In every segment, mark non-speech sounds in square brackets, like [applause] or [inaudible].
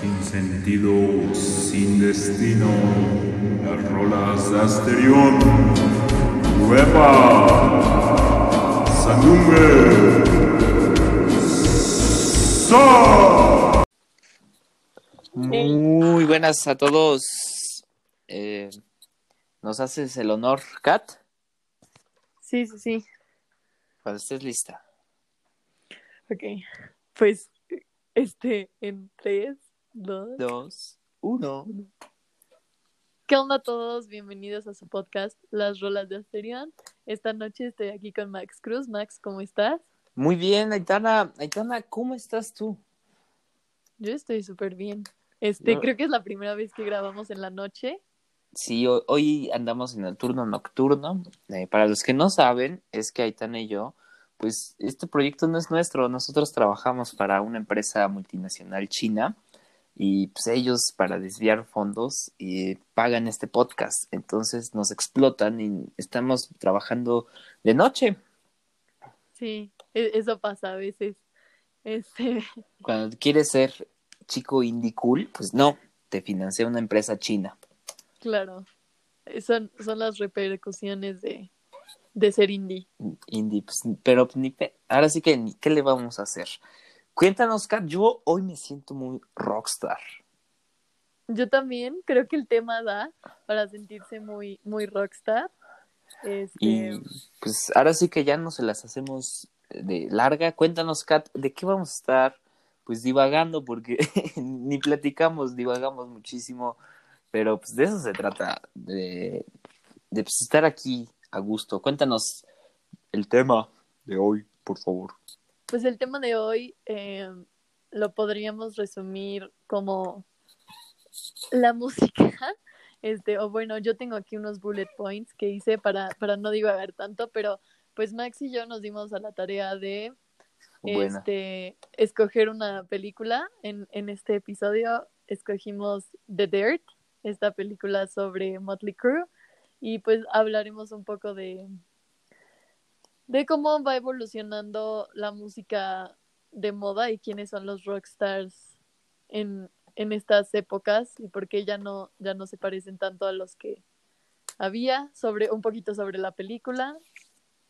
sin sentido, sin destino, las rolas de Asterión, Nueva, Sandungue, Sa. Muy buenas a todos. Eh, ¿Nos haces el honor, Kat? Sí, sí, sí. Cuando estés lista. Ok. Pues, este, en tres, dos. Dos, uno. ¿Qué onda a todos? Bienvenidos a su podcast, Las Rolas de Asterión. Esta noche estoy aquí con Max Cruz. Max, ¿cómo estás? Muy bien, Aitana. Aitana, ¿cómo estás tú? Yo estoy súper bien. Este, No. creo que es la primera vez que grabamos en la noche. Sí, ho- hoy andamos en el turno nocturno. Eh, para los que no saben, es que Aitana y yo, pues este proyecto no es nuestro. Nosotros trabajamos para una empresa multinacional china y pues ellos para desviar fondos eh, pagan este podcast. Entonces nos explotan y estamos trabajando de noche. Sí, e- eso pasa a veces. Este, [laughs] Cuando quieres ser chico indie cool, pues no, te financia una empresa china. claro. Son, son las repercusiones de, de ser indie. Indie, pues, pero ni pe- ahora sí que ni qué le vamos a hacer. Cuéntanos, Kat, yo hoy me siento muy rockstar. Yo también creo que el tema da para sentirse muy, muy rockstar. Este, Y pues ahora sí que ya no se las hacemos de larga. Cuéntanos, Kat, ¿de qué vamos a estar? Pues divagando, porque [laughs] ni platicamos, divagamos muchísimo. Pero pues de eso se trata, de, de pues, estar aquí a gusto. Cuéntanos el tema de hoy, por favor. Pues el tema de hoy eh, lo podríamos resumir como la [laughs] música. Este, o bueno, yo tengo aquí unos bullet points que hice para, para no divagar tanto, pero pues Max y yo nos dimos a la tarea de Buena. este, escoger una película. En, en este episodio escogimos The Dirt, esta película sobre Motley Crue, y pues hablaremos un poco de, de cómo va evolucionando la música de moda y quiénes son los rockstars en, en estas épocas y por qué ya no, ya no se parecen tanto a los que había, sobre, un poquito sobre la película.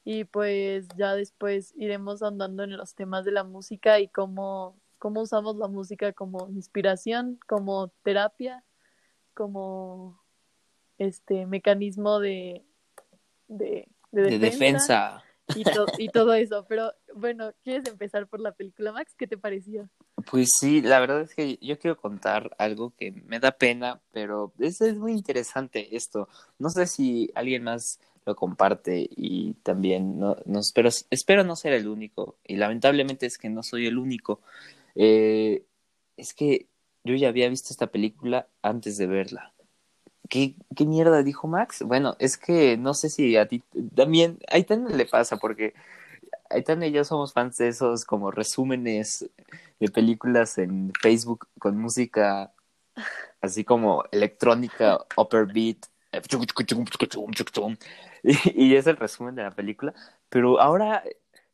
Y pues ya después iremos andando en los temas de la música y cómo, cómo usamos la música como inspiración, como terapia, como este mecanismo de, de, de De defensa. Y, y todo eso. Pero bueno, ¿quieres empezar por la película, Max? ¿Qué te pareció? Pues sí, la verdad es que yo quiero contar algo que me da pena, pero es, es muy interesante esto. No sé si alguien más lo comparte y también no, no espero, espero no ser el único y lamentablemente es que no soy el único. Eh, es que yo ya había visto esta película antes de verla. ¿Qué, qué mierda dijo Max? Bueno, es que no sé si a ti también, a Aitana le pasa porque Aitana y yo somos fans de esos como resúmenes de películas en Facebook con música así como electrónica, upper beat, [laughs] y, es el resumen de la película. Pero ahora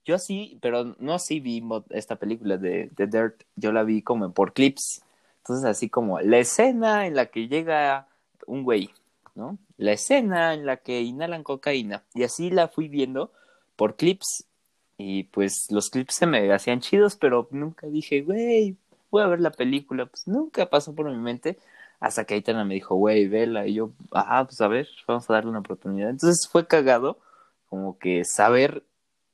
yo así, pero no así vi esta película de, de Dirt, yo la vi como por clips. Entonces así como la escena en la que llega un güey, ¿no? La escena en la que inhalan cocaína. Y así la fui viendo por clips y pues los clips se me hacían chidos, pero nunca dije, güey, voy a ver la película. Pues nunca pasó por mi mente hasta que Aitana me dijo, güey, vela. Y yo, ah, pues a ver, vamos a darle una oportunidad. Entonces fue cagado como que saber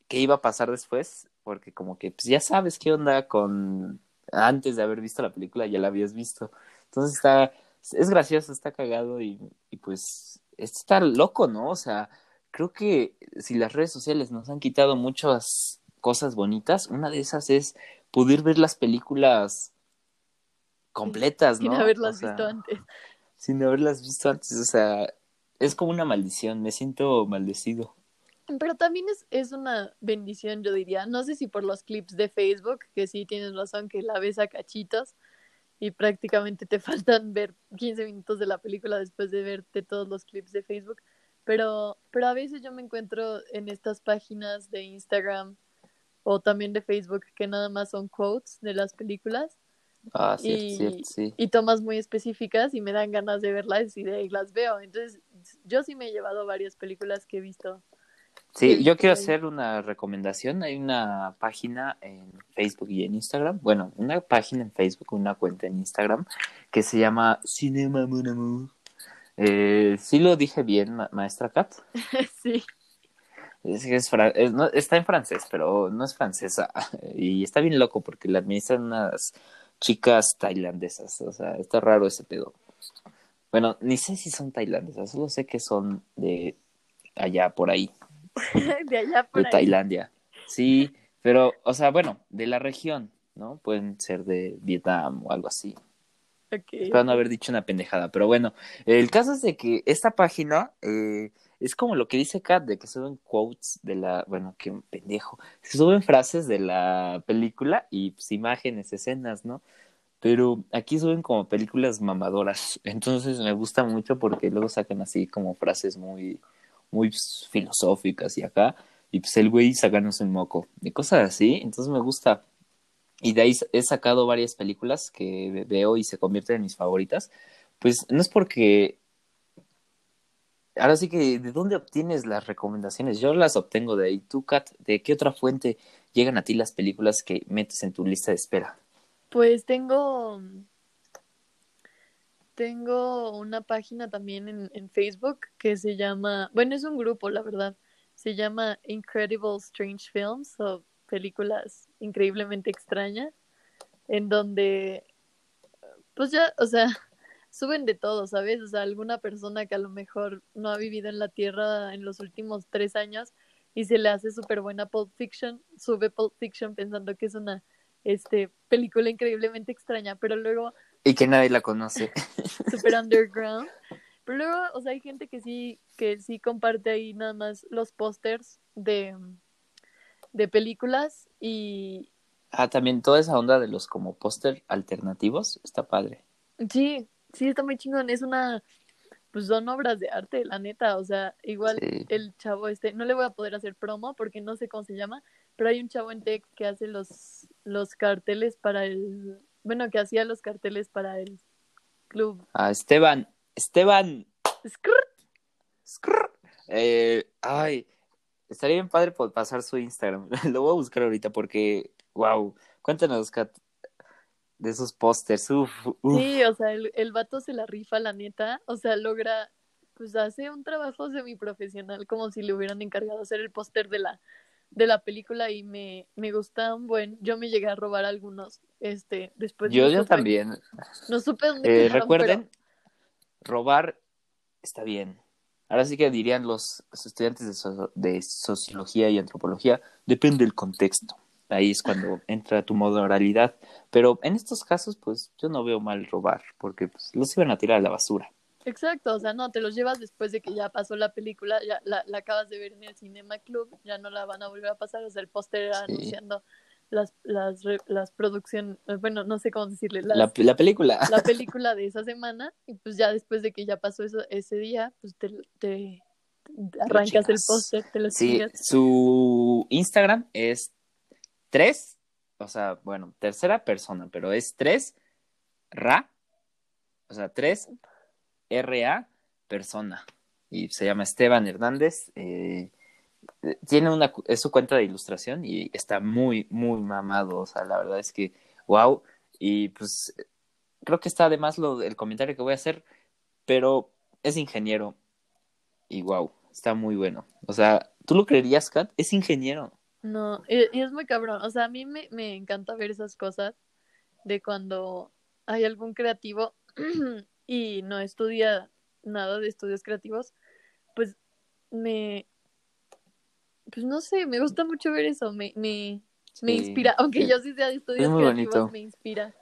qué iba a pasar después, porque como que pues ya sabes qué onda con antes de haber visto la película, ya la habías visto. Entonces está, es gracioso, está cagado y, y pues está loco, ¿no? O sea, creo que si las redes sociales nos han quitado muchas cosas bonitas, una de esas es poder ver las películas completas, ¿no? Sin haberlas O sea, visto antes. [laughs] Sin haberlas visto antes, o sea, es como una maldición, me siento maldecido. Pero también es, es una bendición, yo diría. No sé si por los clips de Facebook, que sí tienes razón, que la ves a cachitos y prácticamente te [laughs] faltan ver 15 minutos de la película después de verte todos los clips de Facebook. Pero, pero a veces yo me encuentro en estas páginas de Instagram o también de Facebook que nada más son quotes de las películas Ah, cierto, y, cierto, sí. y tomas muy específicas y me dan ganas de verlas y de ahí las veo. Entonces, yo sí me he llevado varias películas que he visto. Sí, yo quiero hacer una recomendación. Hay una página en Facebook y en Instagram. Bueno, una página en Facebook, una cuenta en Instagram que se llama Cinema Mon Amour. Eh, sí lo dije bien, ma- maestra Kat. [laughs] sí, Es que es fra- es- no, está en francés, pero no es francesa. [laughs] Y está bien loco porque la administran unas chicas tailandesas. O sea, está raro ese pedo. Bueno, ni sé si son tailandesas, solo sé que son de allá por ahí. [laughs] de allá por de ahí. Tailandia. Sí, pero, o sea, bueno, de la región, ¿no? Pueden ser de Vietnam o algo así. Ok. Espero no haber dicho una pendejada, pero bueno, el caso es de que esta página eh, es como lo que dice Kat, de que suben quotes de la, bueno, qué pendejo, se suben frases de la película y pues, imágenes, escenas, ¿no? Pero aquí suben como películas mamadoras, entonces me gusta mucho porque luego sacan así como frases muy, muy filosóficas y acá, y pues el güey sacándose un moco, y cosas así, entonces me gusta. Y de ahí he sacado varias películas que veo y se convierten en mis favoritas. Pues no es porque. Ahora sí que, ¿de dónde obtienes las recomendaciones? Yo las obtengo de ahí. Tú, Kat, ¿de qué otra fuente llegan a ti las películas que metes en tu lista de espera? Pues tengo. Tengo una página también en, en Facebook que se llama. Bueno, es un grupo, la verdad. Se llama Incredible Strange Films o películas increíblemente extrañas. En donde. Pues ya, o sea, [laughs] suben de todo, ¿sabes? O sea, alguna persona que a lo mejor no ha vivido en la Tierra en los últimos tres años y se le hace súper buena Pulp Fiction, sube Pulp Fiction pensando que es una este, película increíblemente extraña, pero luego Y que nadie la conoce. [laughs] super underground. Pero luego, o sea, hay gente que sí, que sí comparte ahí nada más los pósters de, de películas y Ah, también toda esa onda de los como póster alternativos está padre. sí, sí está muy chingón. Es una, pues son obras de arte, la neta. O sea, igual Sí. el chavo este, no le voy a poder hacer promo porque no sé cómo se llama, pero hay un chavo en Tech que hace los, los carteles para el, bueno, que hacía los carteles para el club. Ah, Esteban, Esteban. Skrr. Skrr. Eh, ay, estaría bien padre por pasar su Instagram. [laughs] Lo voy a buscar ahorita porque, wow, cuéntanos, Kat, de esos pósters. Sí, o sea, el, el vato se la rifa, la neta. O sea, logra, pues hace un trabajo semiprofesional, como si le hubieran encargado hacer el póster de la, de la película y me, me gusta un buen. Yo me llegué a robar algunos, este, después. Yo, no yo supe- también. No supe dónde Eh, quedaron, recuerden, robar está bien. Ahora sí que dirían los estudiantes de, so- de sociología y antropología, depende del contexto. Ahí es cuando [laughs] entra tu moralidad. Pero en estos casos, pues yo no veo mal robar, porque pues, los iban a tirar a la basura. Exacto, o sea, no, te los llevas después de que ya pasó la película, ya la, la acabas de ver en el Cinema Club, ya no la van a volver a pasar, o sea, el póster era Sí. anunciando las, las, las producciones, bueno, no sé cómo decirle, las, La, la película. la [laughs] película de esa semana y pues ya después de que ya pasó eso ese día, pues te, te- te arrancas el póster, te lo Sí, chingas. su Instagram es tres, o sea, bueno, tercera persona, pero es tres ra, o sea, tres RA persona. Y se llama Esteban Hernández. eh, tiene una, es su cuenta de ilustración y está muy, muy mamado. O sea, la verdad es que, wow. Y pues creo que está además lo, el comentario que voy a hacer, pero es ingeniero y wow, está muy bueno. O sea, ¿tú lo creerías, Kat? Es ingeniero. No, y es muy cabrón, o sea, a mí me, me encanta ver esas cosas de cuando hay algún creativo [clears throat] y no estudia nada de estudios creativos, pues me, pues no sé, me gusta mucho ver eso, me, me, me inspira, [laughs] aunque yo sí sea de estudios Es creativos, bonito. me inspira.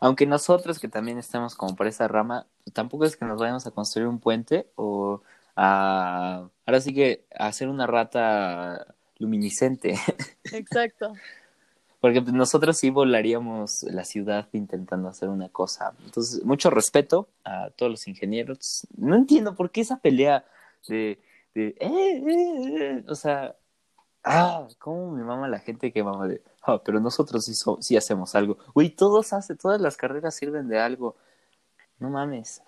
Aunque nosotros que también estamos como por esa rama, tampoco es que nos vayamos a construir un puente o a, ahora sí que a hacer una rata luminiscente, [laughs] Exacto. Porque pues, nosotros sí volaríamos la ciudad intentando hacer una cosa. Entonces, mucho respeto a todos los ingenieros. No entiendo por qué esa pelea de, eh, eh, eh, o sea, Ah, cómo me mama la gente que mama de, ah, pero nosotros sí, hacemos algo. Güey, todos hacen, todas las carreras sirven de algo. No mames.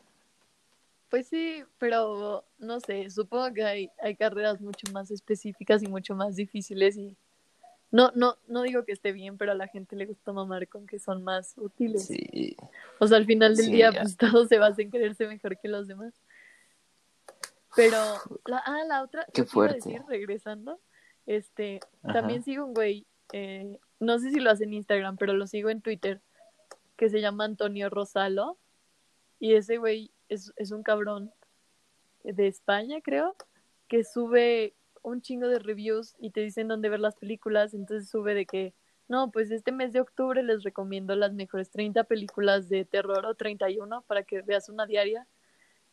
Pues sí, pero no sé, supongo que hay, hay carreras mucho más específicas y mucho más difíciles y no, no, no digo que esté bien, pero a la gente le gusta mamar con que son más útiles. Sí. O sea, al final del Sí, día, ya. pues [laughs] todo se basa en quererse mejor que los demás. Pero, la, ah, la otra, Qué fuerte. decir, regresando, este, Ajá. también sigo un güey, eh, no sé si lo hace en Instagram, pero lo sigo en Twitter, que se llama Antonio Rosalo, y ese güey es, es un cabrón de España, creo, que sube un chingo de reviews y te dicen dónde ver las películas, entonces sube de que, no, pues este mes de octubre les recomiendo las mejores 30 películas de terror o 31 para que veas una diaria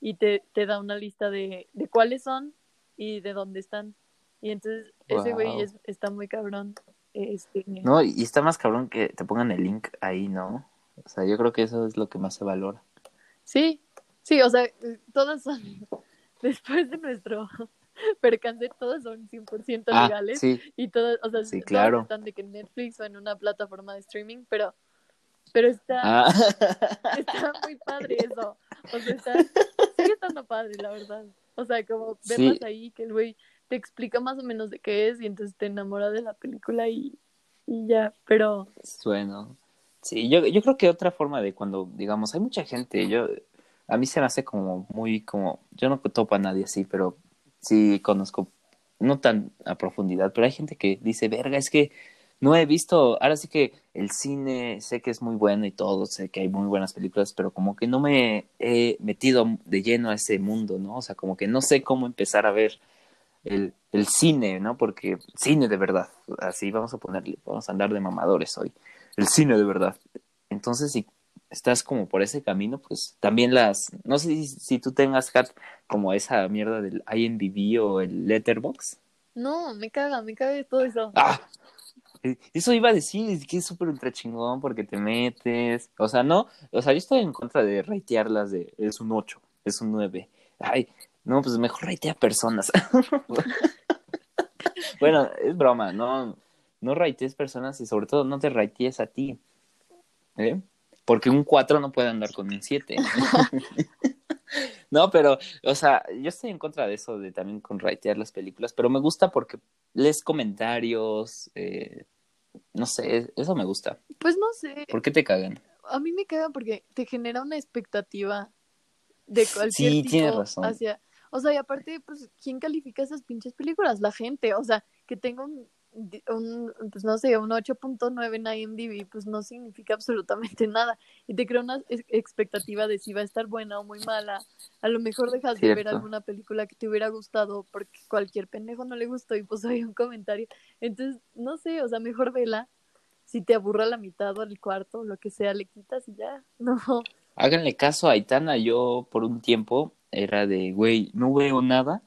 y te, te da una lista de, de cuáles son y de dónde están. Y entonces ese güey es- está muy cabrón. Este, No, y está más cabrón que te pongan el link ahí, ¿no? O sea, yo creo que eso es lo que más se valora. Sí, sí, o sea, eh, todas son, [laughs] después de nuestro [laughs] percance, todas son 100% Ah, legales. sí, Y todas, o sea, Sí, todas claro. están de que en Netflix o en una plataforma de streaming, pero, pero está, ah, [laughs] está muy padre eso. O sea, está, sigue estando padre, la verdad. O sea, como Sí. verlas ahí, que el güey te explica más o menos de qué es y entonces te enamora de la película y, y ya, pero bueno. Sí, yo, yo creo que otra forma de cuando, digamos, hay mucha gente, yo, a mí se me hace como muy, como, yo no topo a nadie así, pero sí conozco, no tan a profundidad, pero hay gente que dice, verga, es que no he visto, ahora sí que el cine sé que es muy bueno y todo, sé que hay muy buenas películas, pero como que no me he metido de lleno a ese mundo, ¿no? O sea, como que no sé cómo empezar a ver el, el cine, ¿no? Porque cine de verdad, así vamos a ponerle, vamos a andar de mamadores hoy, el cine de verdad. Entonces, si estás como por ese camino, pues también las, no sé si, si tú tengas, Kat, como esa mierda del IMDb o el Letterbox. no, me caga, me caga todo eso. ¡Ah! Eh, Eso iba a decir, es que es súper ultra chingón porque te metes. O sea, no, o sea, yo estoy en contra de ratearlas de es un 8, es un 9. Ay, no, pues mejor ratea personas. [laughs] bueno, es broma, no, no ratees personas y sobre todo no te ratees a ti. ¿eh? Porque un 4 no puede andar con un 7. [laughs] No, pero, o sea, yo estoy en contra de eso, de también con ratear las películas, pero me gusta porque lees comentarios, eh, no sé, eso me gusta. Pues no sé, ¿Por qué te cagan? a mí me caga porque te genera una expectativa de cualquier Sí, tipo tienes razón. hacia, o sea, y aparte, pues, ¿quién califica esas pinches películas? La gente, o sea, que tenga un, un pues no sé, un 8.9 en IMDb, pues no significa absolutamente nada, y te crea una ex- expectativa de si va a estar buena o muy mala, a lo mejor dejas de ver alguna película que te hubiera gustado porque cualquier pendejo no le gustó y pues [laughs] hay un comentario, entonces, no sé, o sea, mejor vela, si te aburra la mitad o el cuarto, lo que sea, le quitas y ya. [laughs] No, Háganle caso a Aitana, yo por un tiempo era de, güey, no veo nada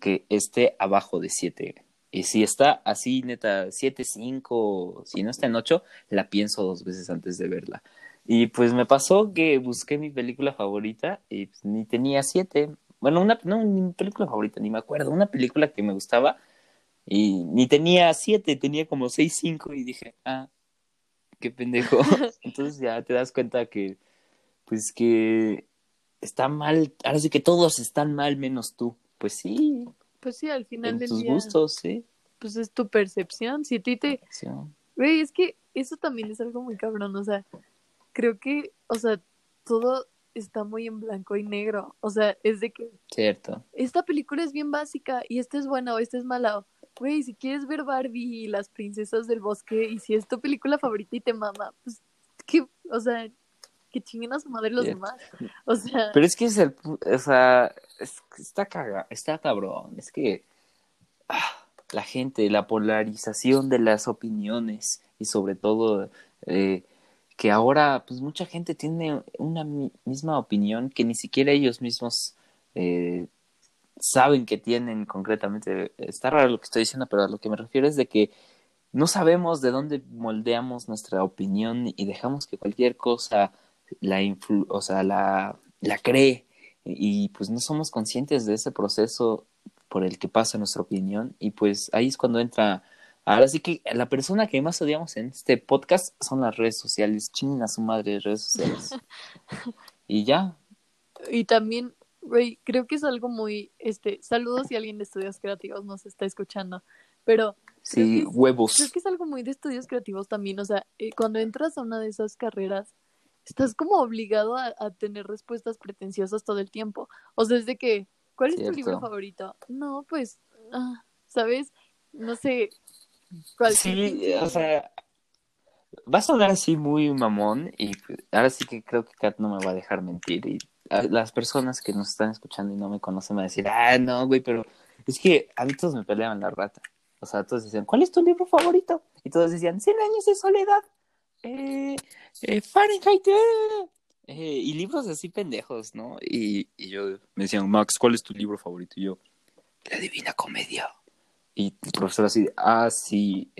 que esté abajo de 7. Y si está así, neta, 7, 5, si no está en 8, la pienso dos veces antes de verla. Y pues me pasó que busqué mi película favorita y pues, ni tenía 7. Bueno, una, no, mi película favorita, ni me acuerdo. Una película que me gustaba y ni tenía 7, tenía como 6, 5 y dije, ah, qué pendejo. [laughs] Entonces ya te das cuenta que, pues que está mal, ahora sí que todos están mal menos tú. Pues sí, pues sí, al final en del tus día, gustos, sí. pues es tu percepción. Si a ti te, güey, es que eso también es algo muy cabrón, o sea, creo que, o sea, todo está muy en blanco y negro, o sea, es de que Cierto. esta película es bien básica y esta es buena o esta es mala. Güey, si quieres ver Barbie y las princesas del bosque y si es tu película favorita y te mama, pues que, o sea, que chinguen a su madre los demás. O sea, Pero es que es el, o sea, es- está caga, está cabrón. Es que ah, la gente, la polarización de las opiniones y sobre todo eh, que ahora, pues mucha gente tiene una mi- misma opinión que ni siquiera ellos mismos eh, saben que tienen concretamente. Está raro lo que estoy diciendo, pero a lo que me refiero es de que no sabemos de dónde moldeamos nuestra opinión y dejamos que cualquier cosa la influ o sea, la, la cree. Y pues no somos conscientes de ese proceso por el que pasa nuestra opinión. Y pues ahí es cuando entra. Ahora sí que la persona que más odiamos en este podcast son las redes sociales. Chinguen a su madre de redes sociales. [laughs] Y ya. Y también, güey, creo que es algo muy, este, saludos si alguien de estudios creativos nos está escuchando, pero sí Creo que es- huevos. creo que es algo muy de estudios creativos también, o sea, eh, cuando entras a una de esas carreras, estás como obligado a, a tener respuestas pretenciosas todo el tiempo, o sea, es de que, ¿cuál es tu libro favorito? No, pues, ah, ¿sabes? No sé, Sí, o sea, va a sonar así muy mamón y ahora sí que creo que Kat no me va a dejar mentir y las personas que nos están escuchando y no me conocen van a decir, ah, no, güey, pero es que a mí todos me peleaban la rata. O sea, todos decían, ¿cuál es tu libro favorito? Y todos decían, Cien años de soledad, eh, eh, Fahrenheit, eh". Y libros así pendejos, ¿no? Y, yo me decían, Max, ¿cuál es tu libro favorito? Y yo, La Divina Comedia. Y el profesor así, ah, sí,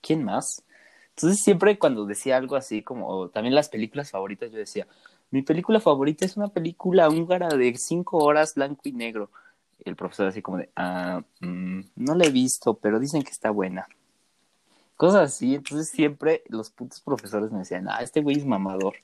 ¿quién más? Entonces siempre cuando decía algo así como, también las películas favoritas, yo decía, mi película favorita es una película húngara de cinco horas blanco y negro. El profesor así como de, ah, mm, no la he visto, pero dicen que está buena. Cosas así, entonces siempre los putos profesores me decían, ah, este güey es mamador.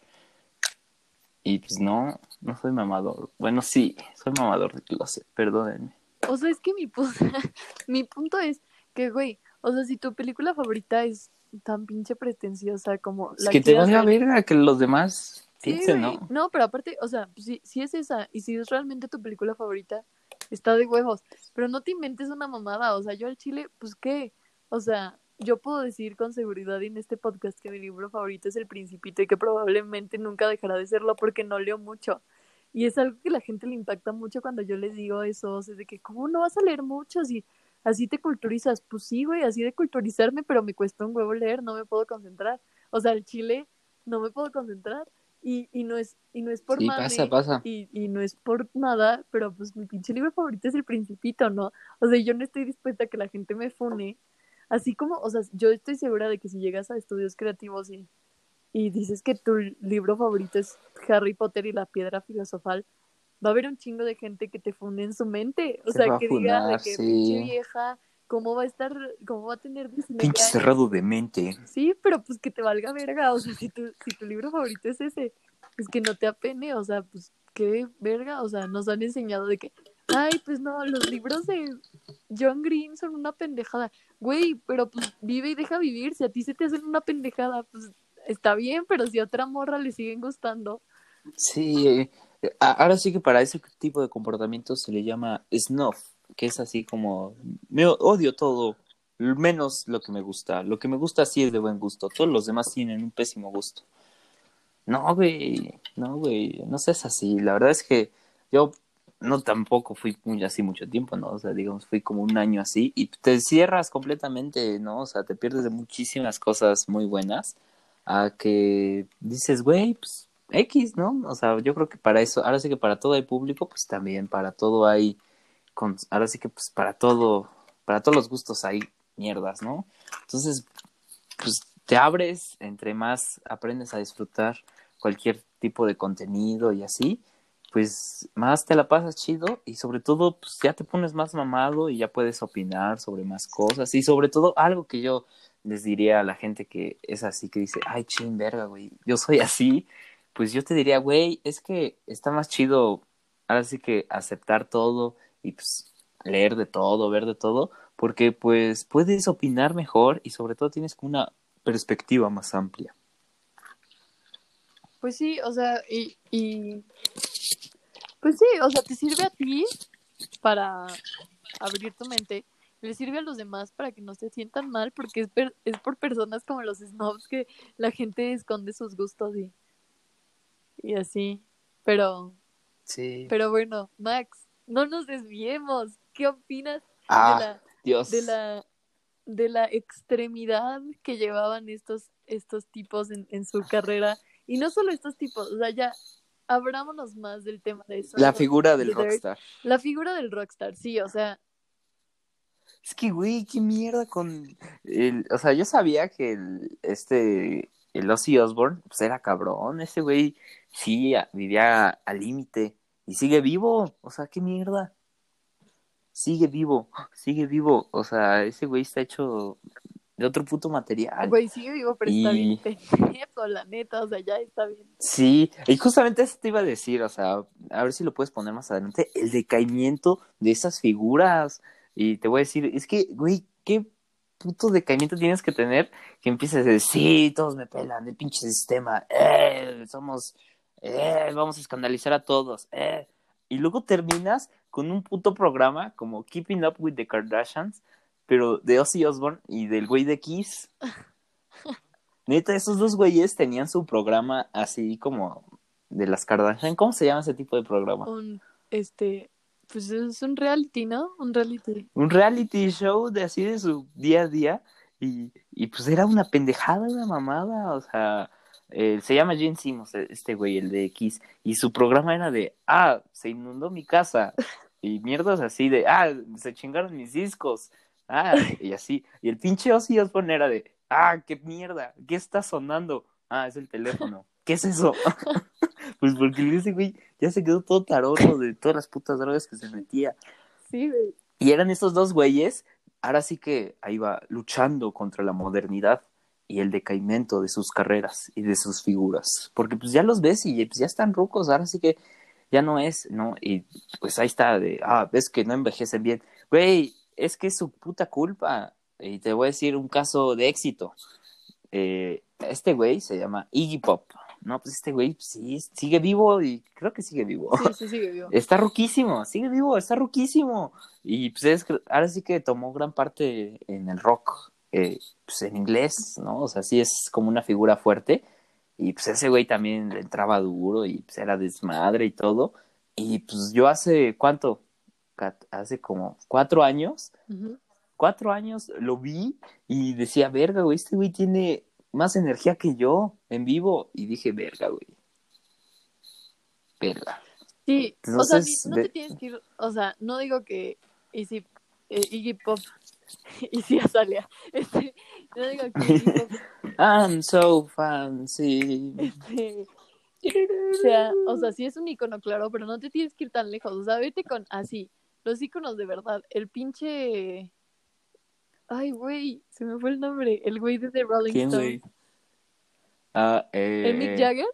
Y pues no, no soy mamador. Bueno, sí, soy mamador de closet, perdónenme. O sea, es que mi, pu- [laughs] mi punto es que, güey, o sea, si tu película favorita es tan pinche pretenciosa como Es la que te quieras valga ver, verga que los demás Sí, piensen. ¿no? No, pero aparte, o sea, si, si es esa y si es realmente tu película favorita, está de huevos. Pero no te inventes una mamada. O sea, yo al chile, pues qué. O sea, yo puedo decir con seguridad en este podcast que mi libro favorito es El Principito y que probablemente nunca dejará de serlo porque no leo mucho. Y es algo que la gente le impacta mucho cuando yo les digo eso. O sea, de que, ¿cómo no vas a leer mucho si así te culturizas? Pues sí, güey, así de culturizarme, pero me cuesta un huevo leer, no me puedo concentrar. O sea, al chile no me puedo concentrar. Y, y no es y no es por Sí, mame, pasa, pasa. y, y no es por nada, pero pues mi pinche libro favorito es El Principito, ¿no? O sea, yo no estoy dispuesta a que la gente me fune. Así como, o sea, yo estoy segura de que si llegas a estudios creativos y, y dices que tu libro favorito es Harry Potter y la piedra filosofal, va a haber un chingo de gente que te funde en su mente. O Se sea, que diga de que sí. pinche vieja, ¿cómo va a estar, cómo va a tener 19 Pinche cerrado de mente. Sí, pero pues que te valga verga, o sea, si tu, si tu libro favorito es ese, pues que no te apene, o sea, pues qué verga, o sea, nos han enseñado de que, ay, pues no, los libros de John Green son una pendejada, güey, pero pues vive y deja vivir, si a ti se te hacen una pendejada, pues está bien, pero si a otra morra le siguen gustando, Sí, eh, ahora sí que para ese tipo de comportamiento se le llama snuff, que es así como, me odio todo, menos lo que me gusta. Lo que me gusta sí es de buen gusto, todos los demás tienen un pésimo gusto. No, güey, no, güey, no seas así. La verdad es que yo no tampoco fui muy así mucho tiempo, ¿no? O sea, digamos, fui como un año así y te cierras completamente, ¿no? O sea, te pierdes de muchísimas cosas muy buenas a que dices, güey, pues X, ¿no? O sea, yo creo que para eso, ahora sí que para todo hay público, pues también para todo hay, con, ahora sí que pues para todo, para todos los gustos hay mierdas, ¿no? Entonces, pues te abres, entre más aprendes a disfrutar cualquier tipo de contenido y así, pues más te la pasas chido y sobre todo pues ya te pones más mamado y ya puedes opinar sobre más cosas y sobre todo algo que yo les diría a la gente que es así, que dice, ay, ching, verga, güey, yo soy así, pues yo te diría, güey, es que está más chido, ahora sí que aceptar todo y pues leer de todo, ver de todo, porque pues puedes opinar mejor y sobre todo tienes una perspectiva más amplia. pues sí, o sea, y, y pues sí, o sea, te sirve a ti para abrir tu mente, le sirve a los demás para que no se sientan mal, porque es, per- es por personas como los snobs que la gente esconde sus gustos y, y así. Pero, Sí. pero bueno, Max, no nos desviemos. ¿Qué opinas Ah, de la, Dios. de la, de la extremidad que llevaban estos, estos tipos en, en su carrera? Y no solo estos tipos, o sea, ya abrámonos más del tema de eso. La figura del Dirt. rockstar. La figura del rockstar, sí, o sea, Es que, güey, qué mierda con el, o sea, yo sabía que el, este, el Ozzy Osbourne, pues era cabrón, ese güey sí vivía al límite y sigue vivo, o sea, qué mierda. sigue vivo, sigue vivo. O sea, ese güey está hecho de otro puto material. Güey, sigue vivo, pero está Y- bien pendejo, la neta, o sea, ya está bien. Sí, y justamente eso te iba a decir, o sea, a ver si lo puedes poner más adelante, el decaimiento de esas figuras. Y te voy a decir, es que, güey, qué puto decaimiento tienes que tener que empieces a decir, sí, todos me pelan, el pinche sistema, eh, somos, eh, vamos a escandalizar a todos, eh. Y luego terminas con un puto programa como Keeping Up with the Kardashians, pero de Ozzy Osbourne y del güey de Kiss. [laughs] Neta, esos dos güeyes tenían su programa así como de las Kardashian. ¿Cómo se llama ese tipo de programa? Un, este, pues es un reality, ¿no? Un reality. Un reality show de así de su día a día. Y, y pues era una pendejada, una mamada. O sea, eh, se llama Gene Simmons, este güey, el de Kiss. Y su programa era de, ah, se inundó mi casa. [laughs] Y mierdas así de, ah, se chingaron mis discos. Ah, y así. Y el pinche Ozzy Osbourne era de, ah, qué mierda, ¿qué está sonando? Ah, es el teléfono. ¿Qué es eso? [laughs] pues porque ese güey ya se quedó todo taroto de todas las putas drogas que se metía. Sí, güey. Y eran esos dos güeyes, ahora sí que ahí va luchando contra la modernidad y el decaimiento de sus carreras y de sus figuras. Porque pues ya los ves y pues ya están rucos, ahora sí que ya no es, ¿no? Y pues ahí está de, ah, ves que no envejecen bien. Güey, es que es su puta culpa. Y te voy a decir un caso de éxito. Eh, este güey se llama Iggy Pop. No, pues este güey sí, sigue vivo y creo que sigue vivo. Sí, sí, sigue vivo. [laughs] Está ruquísimo, sigue vivo, está ruquísimo. Y pues es, ahora sí que tomó gran parte en el rock, eh, pues en inglés, ¿no? O sea, sí es como una figura fuerte. Y pues ese güey también le entraba duro y pues era desmadre y todo. Y pues yo hace, ¿cuánto? Hace como cuatro años, cuatro años lo vi y decía, verga, güey, este güey tiene más energía que yo en vivo. Y dije, verga, güey. Verga. Sí, o sea, no de- te tienes que ir, o sea, no digo que Easy, eh, Iggy Pop, [laughs] Easy Azalea, este, no digo que Iggy Pop, [laughs] I'm so fancy. este, sea, o sea, sí es un icono, claro, pero no te tienes que ir tan lejos, o sea, vete con, así, los iconos de verdad, el pinche, ay, güey, se me fue el nombre, el güey de The Rolling ¿Quién, Stones, güey? Ah, eh, el Mick Jagger,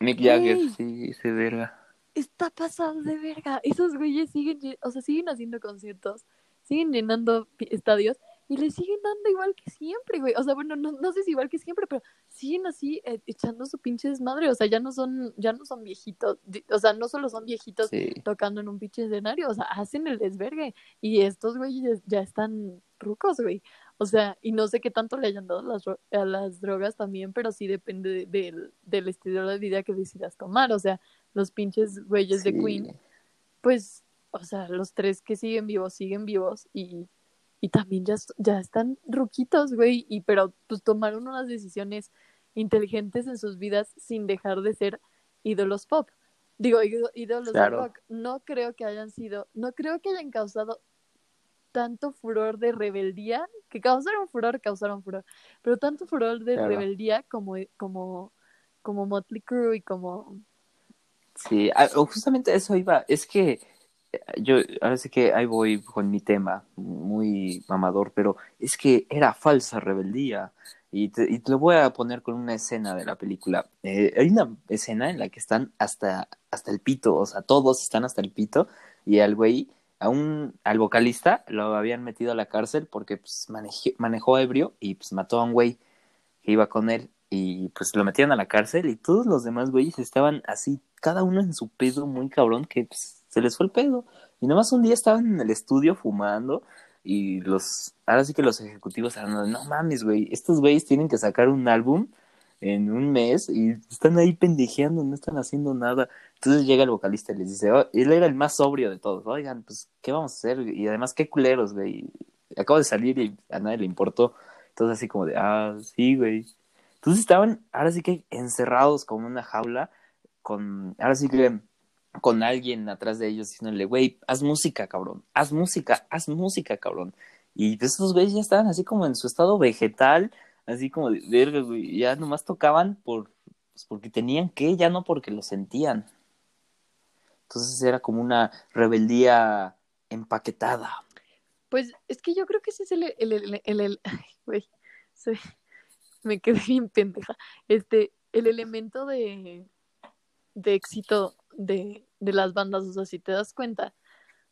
Mick Jagger, sí, ese verga. está pasado de verga. Esos güeyes siguen, o sea, siguen haciendo conciertos, siguen llenando estadios y le siguen dando igual que siempre, güey. O sea, bueno, no, no sé si igual que siempre, pero siguen así eh, echando su pinche desmadre. O sea, ya no son, ya no son viejitos, o sea, no solo son viejitos Sí. tocando en un pinche escenario, o sea, hacen el desvergue. Y estos güeyes ya están rucos, güey. O sea, y no sé qué tanto le hayan dado las, a las drogas también, pero sí depende de- del, del estilo de vida que decidas tomar. O sea, los pinches güeyes de. Queen, pues, o sea, los tres que siguen vivos, siguen vivos y, y también ya, ya están ruquitos, güey, y pero pues tomaron unas decisiones inteligentes en sus vidas sin dejar de ser ídolos pop. Digo, ído- ídolos Claro. de rock. No creo que hayan sido, no creo que hayan causado tanto furor de rebeldía, que causaron furor, causaron furor, pero tanto furor de Claro. rebeldía como, como, como Motley Crue y como Sí, justamente eso iba. Es que yo, ahora sí que ahí voy con mi tema, muy mamador, pero es que era falsa rebeldía. Y te, lo voy a poner con una escena de la película. Eh, hay una escena en la que están hasta, hasta el pito, o sea, todos están hasta el pito, y al güey, a un, al vocalista, lo habían metido a la cárcel porque pues, manejó, manejó ebrio y pues mató a un güey que iba con él y pues lo metieron a la cárcel y todos los demás güeyes estaban así, cada uno en su pedo muy cabrón que pues, se les fue el pedo. Y nomás un día estaban en el estudio fumando y los, ahora sí que los ejecutivos estaban, no mames, güey, estos güeyes tienen que sacar un álbum en un mes y están ahí pendejeando, no están haciendo nada. Entonces llega el vocalista y les dice, oh, él era el más sobrio de todos, oigan, pues, ¿qué vamos a hacer? Y además, qué culeros, güey. Acabo de salir y a nadie le importó. Entonces así como de, ah, sí, güey. Entonces estaban, ahora sí que encerrados como en una jaula, con, ahora sí que con alguien atrás de ellos diciéndole, güey, haz música, cabrón, haz música, haz música, cabrón. Y esos güeyes ya estaban así como en su estado vegetal, así como de verga, güey, ya nomás tocaban por, pues porque tenían que, ya no porque lo sentían. Entonces era como una rebeldía empaquetada. Pues es que yo creo que ese es el, el, el, güey, me quedé bien pendeja. Este, el elemento de, de éxito de, de las bandas, o sea, si te das cuenta,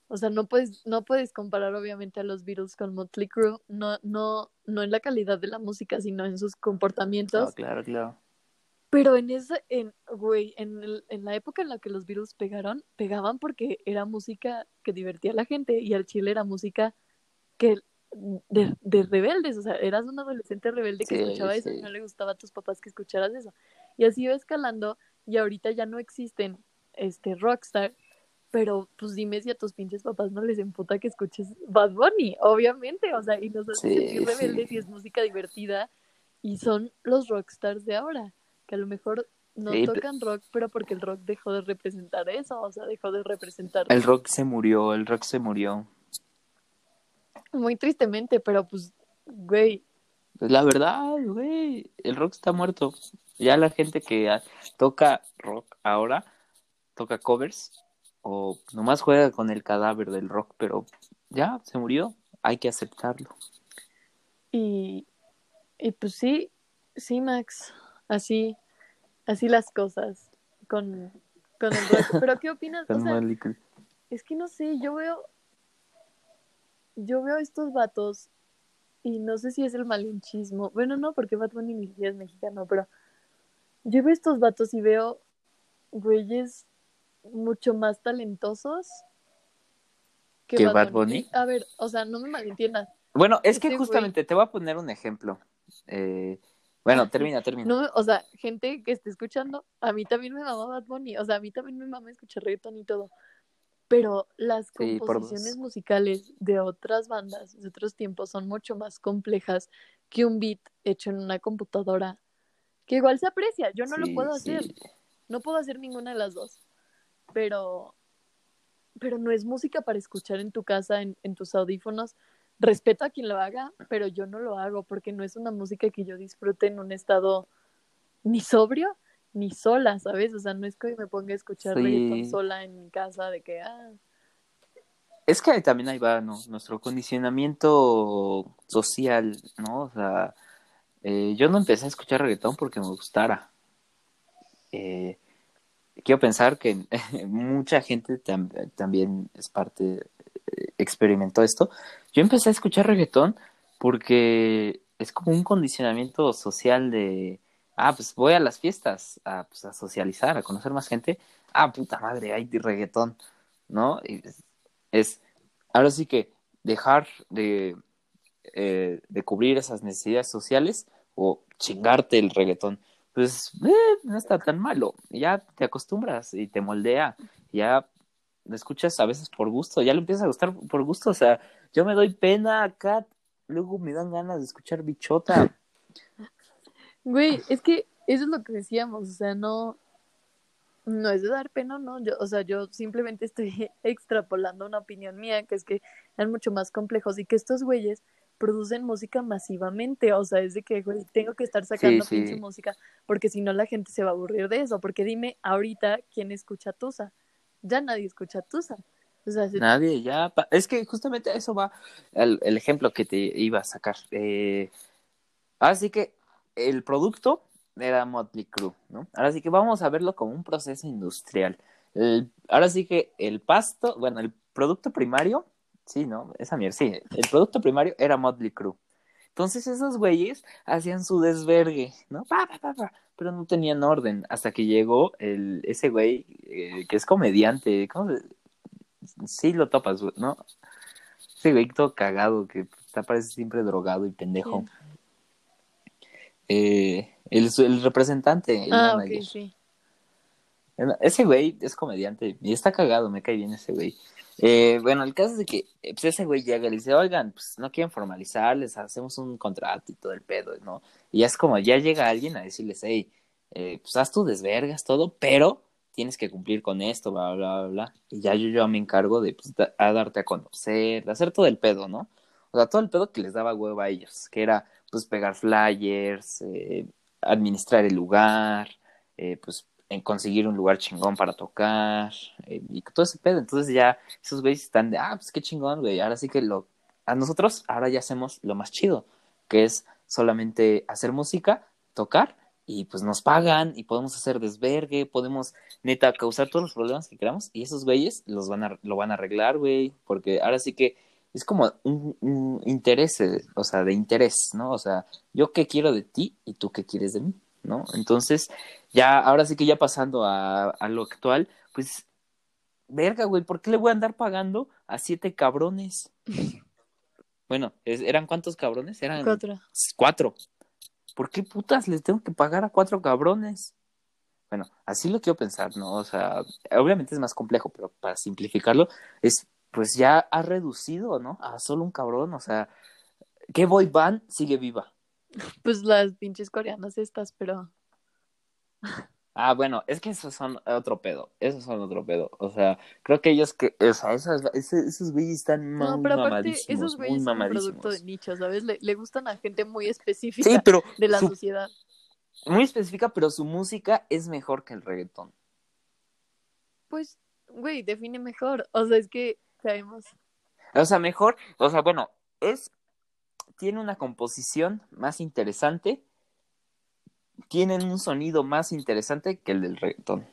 o sea, no puedes, no puedes comparar obviamente a los Beatles con Motley Crue, no, no, no en la calidad de la música, sino en sus comportamientos. Ah, claro, claro. Pero en esa, en, güey, en, el- en la época en la que los Beatles pegaron, pegaban porque era música que divertía a la gente y al chile era música que de, de rebeldes, o sea, eras un adolescente rebelde que Sí, escuchaba eso y no le gustaba a tus papás que escucharas eso. Y así iba escalando y ahorita ya no existen este rockstar, pero pues dime si a tus pinches papás no les emputa que escuches Bad Bunny, obviamente, o sea, y nos hace Sí, sentir sí. rebeldes y es música divertida y son los rockstars de ahora, que a lo mejor no Sí, tocan rock, pero porque el rock dejó de representar eso, o sea, dejó de representar El rock se murió, el rock se murió. muy tristemente, pero pues, güey, Pues la verdad, güey, el rock está muerto. Ya la gente que toca rock ahora toca covers o nomás juega con el cadáver del rock, pero ya se murió, hay que aceptarlo. y, y pues sí, sí, Max, así, así las cosas con, con el rock. Pero ¿qué opinas? [laughs] O sea, es que no sé, yo veo, yo veo estos vatos y no sé si es el malinchismo. Bueno, no, porque Bad Bunny ni siquiera es mexicano, pero yo veo estos vatos y veo güeyes mucho más talentosos ¿Que Bad Bunny? A ver, o sea, no me malentiendas. Bueno, es que güey- justamente te voy a poner un ejemplo. Eh, bueno, [laughs] termina, termina. No, o sea, gente que esté escuchando, a mí también me mama Bad Bunny, o sea, a mí también me mama escuchar reggaetón y todo. Pero las composiciones musicales de otras bandas, de otros tiempos, son mucho más complejas que un beat hecho en una computadora, que igual se aprecia. Yo no lo puedo hacer, no puedo hacer ninguna de las dos, pero, pero no es música para escuchar en tu casa, en, en tus audífonos. Respeto a quien lo haga, pero yo no lo hago porque no es una música que yo disfrute en un estado ni sobrio ni sola, ¿sabes? O sea, no es que me ponga a escuchar Sí. reggaetón sola en mi casa de que, ah, Es que también ahí va, ¿no? Nuestro condicionamiento social, ¿no? O sea, eh, yo no empecé a escuchar reggaetón porque me gustara. Eh, quiero pensar que [laughs] mucha gente tam- también es parte, eh, experimentó esto. Yo empecé a escuchar reggaetón porque es como un condicionamiento social de, ah, pues voy a las fiestas, a, pues, socializar, a conocer más gente. Ah, puta madre, hay reggaetón, ¿no? Es, ahora sí que dejar de, eh, de cubrir esas necesidades sociales o chingarte el reggaetón, pues eh, no está tan malo, ya te acostumbras y te moldea, ya lo escuchas a veces por gusto, ya lo empiezas a gustar por gusto, o sea, yo me doy pena acá, luego me dan ganas de escuchar bichota, [laughs] güey, es que eso es lo que decíamos, o sea, no, no es de dar pena, no, yo, o sea, yo simplemente estoy [laughs] extrapolando una opinión mía, que es que eran mucho más complejos y que estos güeyes producen música masivamente, o sea, es de que, güey, tengo que estar sacando sí. pinche música, porque si no la gente se va a aburrir de eso, porque dime, ahorita, ¿quién escucha Tusa? Ya nadie escucha Tusa. O sea, se- Nadie, ya. pa- Es que justamente eso va el, el ejemplo que te iba a sacar. Eh, así que el producto era Motley Crue, ¿no? Ahora sí que vamos a verlo como un proceso industrial. El- ahora sí que el pasto, bueno, el producto primario, sí, ¿no? Esa mierda, sí. El producto primario era Motley Crue. Entonces esos güeyes hacían su desvergue, ¿no? Pa, pa, pa, pa, pero no tenían orden hasta que llegó el, ese güey eh, que es comediante, ¿cómo se- Sí lo topas, ¿no? Ese güey todo cagado, que está parece siempre drogado y pendejo. Eh, el, el representante, el Ah, manager. sí. Ese güey es comediante y está cagado, me cae bien ese güey. Eh, bueno, el caso es de que eh, pues ese güey llega y le dice, oigan, pues no quieren formalizar, les hacemos un contrato y todo el pedo, ¿no? Y ya es como, ya llega alguien a decirles, hey, eh, pues haz tu desvergas, todo, pero tienes que cumplir con esto, bla, bla, bla, bla. Y ya yo, yo me encargo de pues, a darte a conocer, de hacer todo el pedo, ¿no? O sea, todo el pedo que les daba huevo a ellos, que era pues pegar flyers, eh, administrar el lugar, pues en conseguir un lugar chingón para tocar eh, y todo ese pedo. Entonces ya esos güeyes están de, ah, pues qué chingón, güey. Ahora sí que lo, a nosotros ahora ya hacemos lo más chido, que es solamente hacer música, tocar y pues nos pagan y podemos hacer desvergue, podemos neta causar todos los problemas que queramos y esos güeyes los van a, lo van a arreglar, güey, porque ahora sí que es como un, un interés, eh, o sea, de interés, ¿no? O sea, yo qué quiero de ti y tú qué quieres de mí, ¿no? Entonces, ya, ahora sí que ya pasando a, a lo actual, pues, verga, güey, ¿por qué le voy a andar pagando a siete cabrones? Bueno, es- ¿eran cuántos cabrones? Eran Cuatro. cuatro. ¿Por qué putas les tengo que pagar a cuatro cabrones? Bueno, así lo quiero pensar, ¿no? O sea, obviamente es más complejo, pero para simplificarlo, es pues ya ha reducido, ¿no? A solo un cabrón, o sea, ¿qué boy band sigue viva? [laughs] Pues las pinches coreanas estas, pero [laughs] Ah, bueno, es que esos son otro pedo, esos son otro pedo, o sea, creo que ellos que, o sea, esas, ese- esos güeyes están no, muy pero aparte mamadísimos, esos güeyes son un producto de nicho, ¿sabes? Le, le gustan a gente muy específica Sí, pero de la su- sociedad. muy específica, pero su música es mejor que el reggaetón. Pues, güey, define mejor. O sea, es que sabemos. O sea, mejor, o sea, bueno, es, tiene una composición más interesante, tienen un sonido más interesante que el del reggaetón.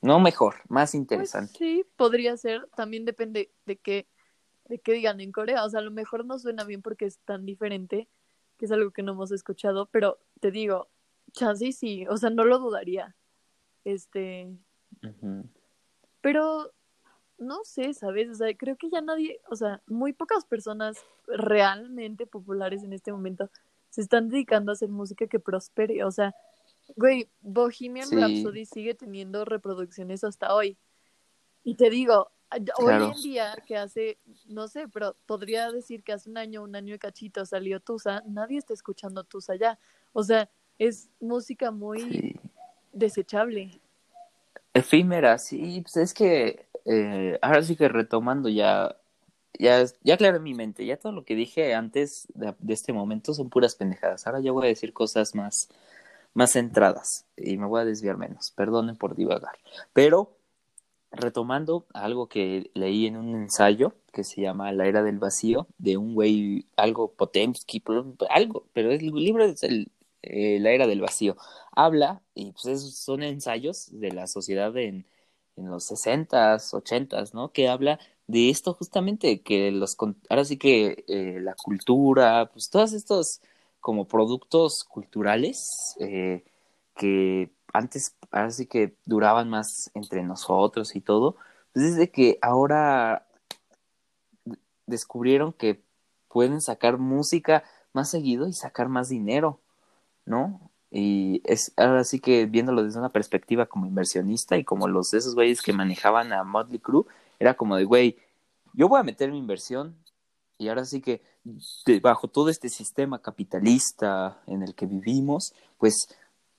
No mejor, más Pues interesante. sí, podría ser. También depende de qué, de qué digan en Corea. O sea, a lo mejor no suena bien porque es tan diferente, que es algo que no hemos escuchado, pero te digo, chance sí, o sea, no lo dudaría. Este, pero no sé, ¿sabes? O sea, creo que ya nadie, o sea, muy pocas personas realmente populares en este momento se están dedicando a hacer música que prospere. O sea, güey, Bohemian Sí. Rhapsody sigue teniendo reproducciones hasta hoy. Y te digo, hoy en día que hace, no sé, pero podría decir que hace un año, un año y cachito salió Tusa, nadie está escuchando Tusa ya. O sea, es música muy Sí. desechable. Efímera, sí, pues es que eh, ahora sí que retomando ya, ya, ya aclaré mi mente, ya todo lo que dije antes de, este momento son puras pendejadas. Ahora ya voy a decir cosas más, más centradas y me voy a desviar menos. Perdonen por divagar. Pero retomando algo que leí en un ensayo que se llama La Era del Vacío, de un güey, algo Potemski, algo, pero el libro es el, eh, La Era del Vacío. Habla, y pues son ensayos de la sociedad en, en los 60s, 80s, ¿no? Que habla de esto justamente, que los, ahora sí que eh, la cultura, pues todos estos como productos culturales eh, que antes, ahora sí que duraban más entre nosotros y todo, pues es de que ahora descubrieron que pueden sacar música más seguido y sacar más dinero, ¿no? Y es ahora sí que viéndolo desde una perspectiva como inversionista y como los esos güeyes que manejaban a Motley Crue, era como de, güey, yo voy a meter mi inversión y ahora sí que bajo todo este sistema capitalista en el que vivimos, pues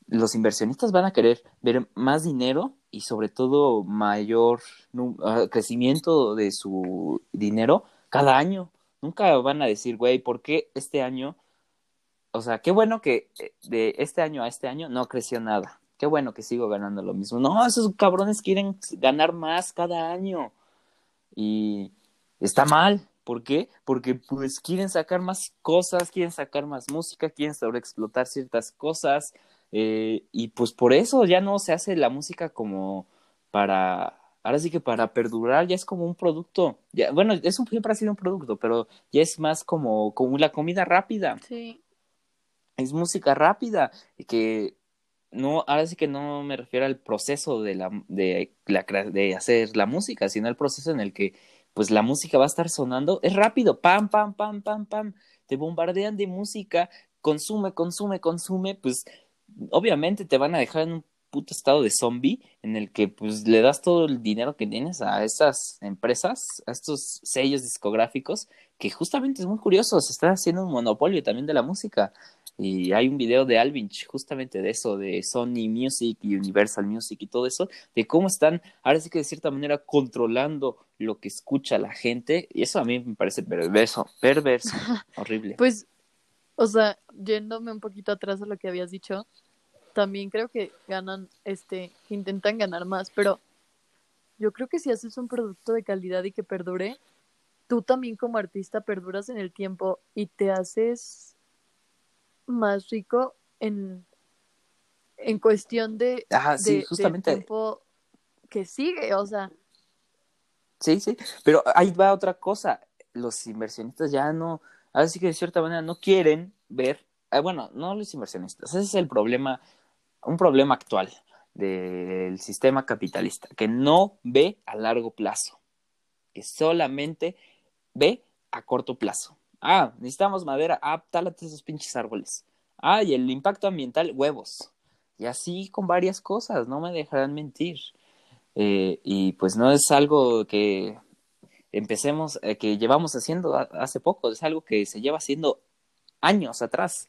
los inversionistas van a querer ver más dinero y sobre todo mayor ah, crecimiento de su dinero cada año. Nunca van a decir, güey, ¿por qué este año? O sea, qué bueno que eh, de este año a este año no creció nada. Qué bueno que sigo ganando lo mismo. No, esos cabrones quieren ganar más cada año. Y está mal. ¿Por qué? Porque pues quieren sacar más cosas, quieren sacar más música, quieren sobreexplotar ciertas cosas. eh, y pues por eso ya no se hace la música como para, ahora sí que para perdurar, ya es como un producto. Bueno, es un, siempre ha sido un producto, pero ya es más como, como la comida rápida Sí. Es música rápida y que no ahora sí que no me refiero al proceso de la de la de hacer la música sino al proceso en el que pues la música va a estar sonando. Es rápido pam pam pam pam pam. Te bombardean de música consume consume consume pues obviamente te van a dejar en un puto estado de zombie en el que pues le das todo el dinero que tienes a estas empresas a estos sellos discográficos que justamente es muy curioso se está haciendo un monopolio también de la música y hay un video de Alvinch justamente de eso, de Sony Music y Universal Music y todo eso, de cómo están, ahora sí que de cierta manera, controlando lo que escucha la gente. Y eso a mí me parece perverso, perverso, horrible. Pues, o sea, yéndome un poquito atrás a lo que habías dicho, también creo que ganan, este, intentan ganar más, pero yo creo que si haces un producto de calidad y que perdure, tú también como artista perduras en el tiempo y te haces más rico en, en cuestión de, sí, de- del justamente. tiempo que sigue, o sea, Sí, sí, pero ahí va otra cosa. Los inversionistas ya no, así que de cierta manera no quieren ver, ah, bueno, no los inversionistas, ese es el problema, un problema actual del sistema capitalista, que no ve a largo plazo, que solamente ve a corto plazo. Ah, necesitamos madera, ah, tálate esos pinches árboles. Ah, y el impacto ambiental, huevos. Y así con varias cosas, no me dejarán mentir. Eh, y pues no es algo que empecemos, eh, que llevamos haciendo hace poco, es algo que se lleva haciendo años atrás.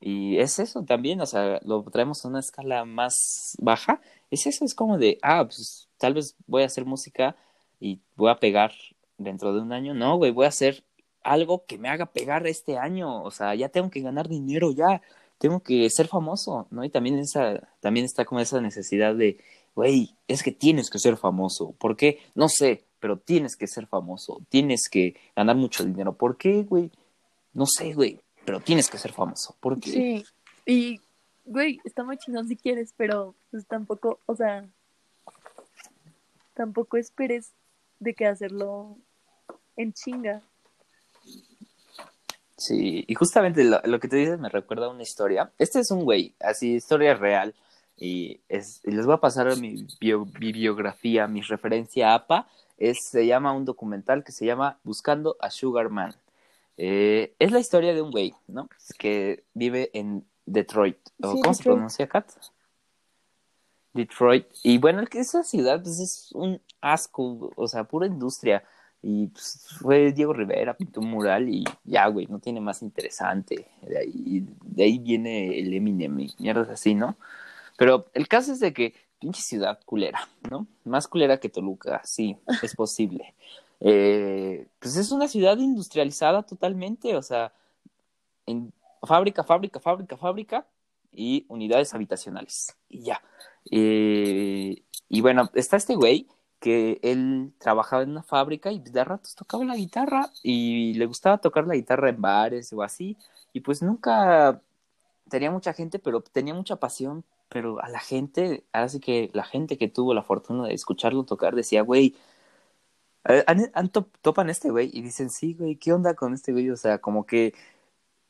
Y es eso también, o sea, lo traemos a una escala más baja. Es eso, es como de, ah, pues tal vez voy a hacer música y voy a pegar dentro de un año. No, güey, voy a hacer algo que me haga pegar este año. O sea, ya tengo que ganar dinero, ya tengo que ser famoso, ¿no? Y también esa, también está como esa necesidad de, güey, es que tienes que ser famoso. ¿Por qué? No sé, pero tienes que ser famoso. Tienes que ganar mucho dinero. ¿Por qué, güey? No sé, güey, pero tienes que ser famoso. ¿Por qué? sí. Y, güey, está muy chingón si quieres, pero pues tampoco, o sea, tampoco esperes de que hacerlo en chinga. Sí, y justamente lo, lo que tú dices me recuerda a una historia. Este es un güey, así, historia real. Y, es, y les voy a pasar mi, bio- mi referencia APA. Es, se llama un documental que se llama Buscando a Sugar Man. Eh, es la historia de un güey, ¿no? Que vive en Detroit. ¿O Sí, ¿Cómo se pronuncia, Kat? Detroit. Y bueno, esa ciudad pues, es un asco, o sea, pura industria. Y pues, fue Diego Rivera, pintó un mural y ya, güey, no tiene más interesante. De ahí, de ahí viene el Eminem y mierdas así, ¿no? Pero el caso es de que pinche ciudad culera, ¿no? Más culera que Toluca, sí, [laughs] es posible. Eh, pues es una ciudad industrializada totalmente, o sea, en fábrica, fábrica, fábrica, fábrica y unidades habitacionales. Y ya. Eh, y bueno, está este güey que él trabajaba en una fábrica y de ratos tocaba la guitarra y le gustaba tocar la guitarra en bares o así. Y pues nunca tenía mucha gente, pero tenía mucha pasión. Pero a la gente, así que la gente que tuvo la fortuna de escucharlo tocar decía, güey, eh, ¿han, han top- topan este güey? Y dicen, sí, güey, ¿qué onda con este güey? O sea, como que,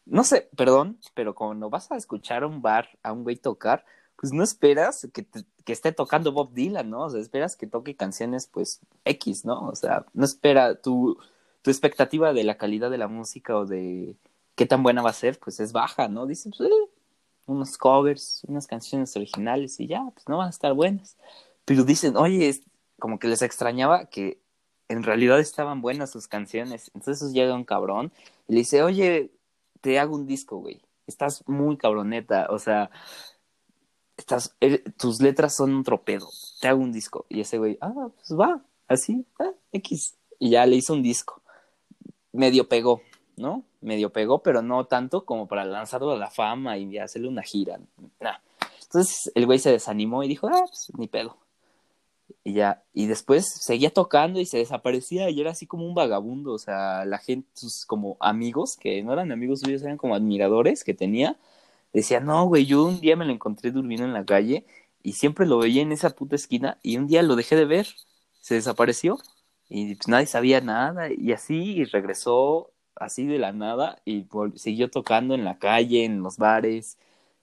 no sé, perdón, pero cuando vas a escuchar a un bar, a un güey tocar, pues no esperas que, te- que esté tocando Bob Dylan, ¿no? O sea, esperas que toque canciones, pues, X, ¿no? O sea, no espera tu, tu expectativa de la calidad de la música o de qué tan buena va a ser, pues es baja, ¿no? Dicen, pues, eh, unos covers, unas canciones originales y ya, pues no van a estar buenas. Pero dicen, oye, es como que les extrañaba que en realidad estaban buenas sus canciones. Entonces llega un cabrón y le dice, oye, te hago un disco, güey. Estás muy cabroneta, o sea, estás, eh, tus letras son un tropedo. Te hago un disco. Y ese güey, ah, pues va, así, ah, X. Y ya le hizo un disco. Medio pegó, ¿no? Medio pegó, pero no tanto como para lanzarlo a la fama y hacerle una gira. Entonces el güey se desanimó y dijo, ah, pues ni pedo. Y ya, y después seguía tocando y se desaparecía y era así como un vagabundo, o sea, la gente, sus como amigos, que no eran amigos suyos, eran como admiradores que tenía, decía, no, güey, yo un día me lo encontré durmiendo en la calle y siempre lo veía en esa puta esquina y un día lo dejé de ver, se desapareció y pues nadie sabía nada y así y regresó así de la nada y siguió tocando en la calle, en los bares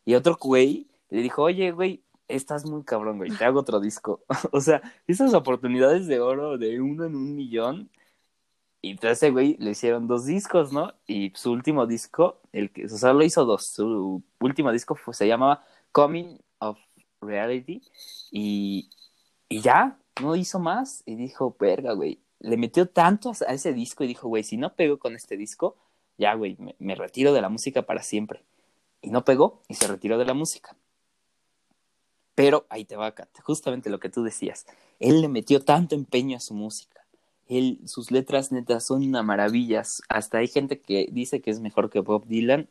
y otro güey le dijo, oye, güey, estás muy cabrón, güey, te hago otro disco. [laughs] o sea, esas oportunidades de oro de uno en un millón. Y entonces ese güey le hicieron dos discos, ¿no? Y su último disco, el que, o sea, lo hizo dos. Su último disco fue- se llamaba Coming of Reality. Y, y ya, no hizo más. Y dijo, verga, güey. Le metió tanto a ese disco y dijo, güey, si no pego con este disco, ya, güey, me, me retiro de la música para siempre. Y no pegó y se retiró de la música. Pero ahí te va, Kat, justamente lo que tú decías. Él le metió tanto empeño a su música. Sus letras netas son una maravilla. Hasta hay gente que dice que es mejor que Bob Dylan.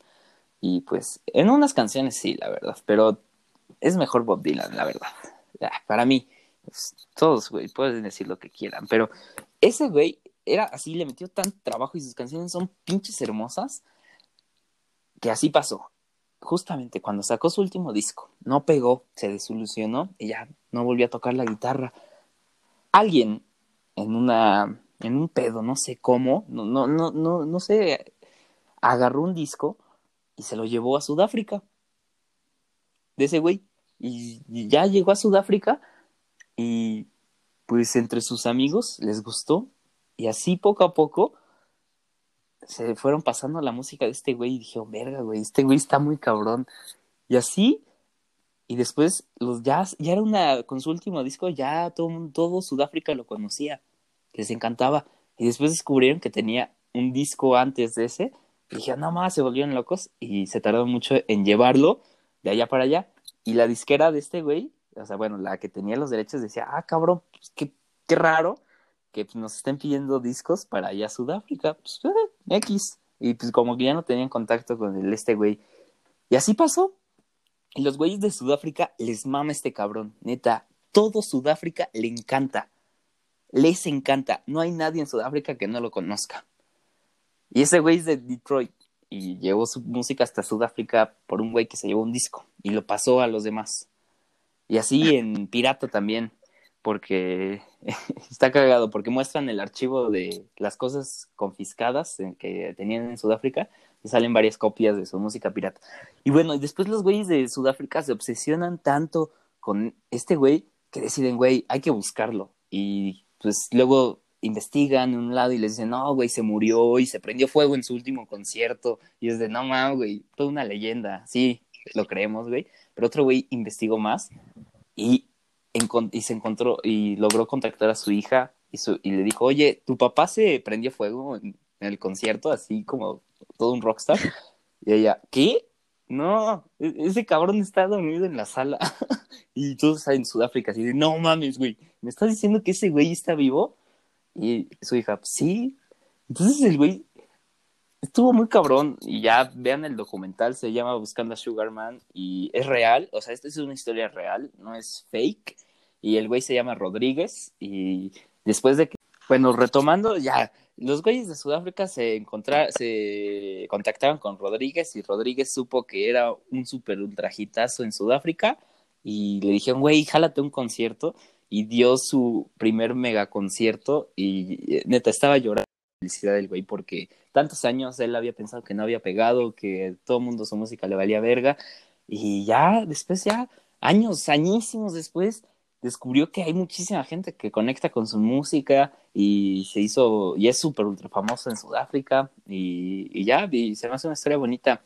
Y pues, en unas canciones sí, la verdad. Pero es mejor Bob Dylan, la verdad. Para mí, pues, todos, güey, pueden decir lo que quieran, pero ese güey era así, le metió tanto trabajo y sus canciones son pinches hermosas que así pasó. Justamente cuando sacó su último disco, no pegó, se desilusionó y ya no volvió a tocar la guitarra. Alguien en una en un pedo, no sé cómo, no no no no no sé, agarró un disco y se lo llevó a Sudáfrica. De ese güey y ya llegó a Sudáfrica y pues entre sus amigos les gustó y así poco a poco se fueron pasando la música de este güey y dijeron, verga, güey, este güey está muy cabrón. Y así, y después los ya, ya era una, con su último disco, ya todo, todo Sudáfrica lo conocía, les encantaba. Y después descubrieron que tenía un disco antes de ese, y dijeron, no más, se volvieron locos, y se tardó mucho en llevarlo de allá para allá. Y la disquera de este güey, o sea, bueno, la que tenía los derechos decía, ah, cabrón, pues qué, qué raro que pues, nos estén pidiendo discos para allá a Sudáfrica, pues eh, X. Y pues como que ya no tenían contacto con el este güey. Y así pasó. Los güeyes de Sudáfrica les mama este cabrón. Neta, todo Sudáfrica le encanta. Les encanta. No hay nadie en Sudáfrica que no lo conozca. Y ese güey es de Detroit. Y llevó su música hasta Sudáfrica por un güey que se llevó un disco. Y lo pasó a los demás. Y así [laughs] en Pirata también porque [laughs] está cagado, porque muestran el archivo de las cosas confiscadas que tenían en Sudáfrica salen varias copias de su música pirata. Y bueno, y después los güeyes de Sudáfrica se obsesionan tanto con este güey que deciden, güey, hay que buscarlo. Y pues luego investigan en un lado y les dicen, no, güey, se murió y se prendió fuego en su último concierto. Y es de, no mames, güey, toda una leyenda. Sí, lo creemos, güey. Pero otro güey investigó más y y se encontró y logró contactar a su hija y, le dijo, oye, tu papá se prendió fuego en, el concierto, así como todo un rockstar. Y ella, ¿qué? No, e-, ese cabrón está dormido en la sala. [laughs] y todos en Sudáfrica, así de, no mames, güey, ¿me estás diciendo que ese güey está vivo? Y su hija, sí. Entonces el güey estuvo muy cabrón y ya vean el documental, se llama Buscando a Sugarman y es real, o sea, esta es una historia real, no es fake y el güey se llama Rodríguez y después de que, bueno, retomando ya, los güeyes de Sudáfrica se encontraron, se contactaron con Rodríguez y Rodríguez supo que era un super ultrajitazo en Sudáfrica y le dijeron, güey, jálate un concierto. Y dio su primer mega concierto y neta estaba llorando la felicidad del güey porque tantos años él había pensado que no había pegado, que todo el mundo su música le valía verga. Y ya después ya años, añísimos después descubrió que hay muchísima gente que conecta con su música y se hizo, y es súper ultra famoso en Sudáfrica y, ya, y se me hace una historia bonita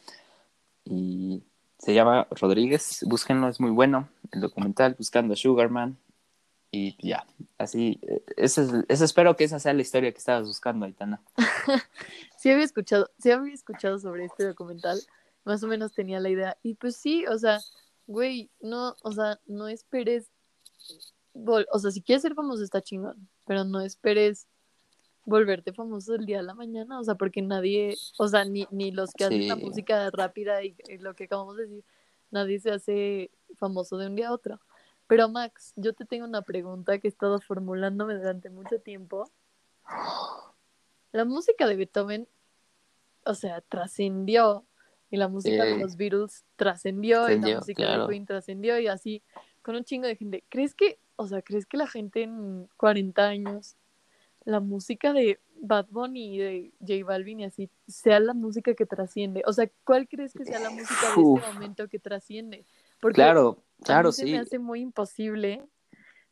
y se llama Rodríguez, búsquenlo, es muy bueno, el documental Buscando a Sugarman y ya, así, eso, espero que esa sea la historia que estabas buscando, Aitana. [laughs] sí había escuchado, sí había escuchado sobre este documental, más o menos tenía la idea, y pues sí, o sea, güey, no, o sea, no esperes o sea, si quieres ser famoso está chingón, pero no esperes volverte famoso el día de la mañana, o sea, porque nadie, o sea, ni, ni los que hacen la música rápida y, lo que acabamos de decir, nadie se hace famoso de un día a otro. Pero Max, yo te tengo una pregunta que he estado formulándome durante mucho tiempo. La música de Beethoven, o sea, trascendió, y la música de los Beatles trascendió, y la música de Queen trascendió, y así con un chingo de gente. ¿Crees que, o sea, crees que la gente en 40 años, la música de Bad Bunny y de J Balvin y así, sea la música que trasciende? O sea, ¿cuál crees que sea la música de este momento que trasciende? Porque claro, claro, a mí se me hace muy imposible,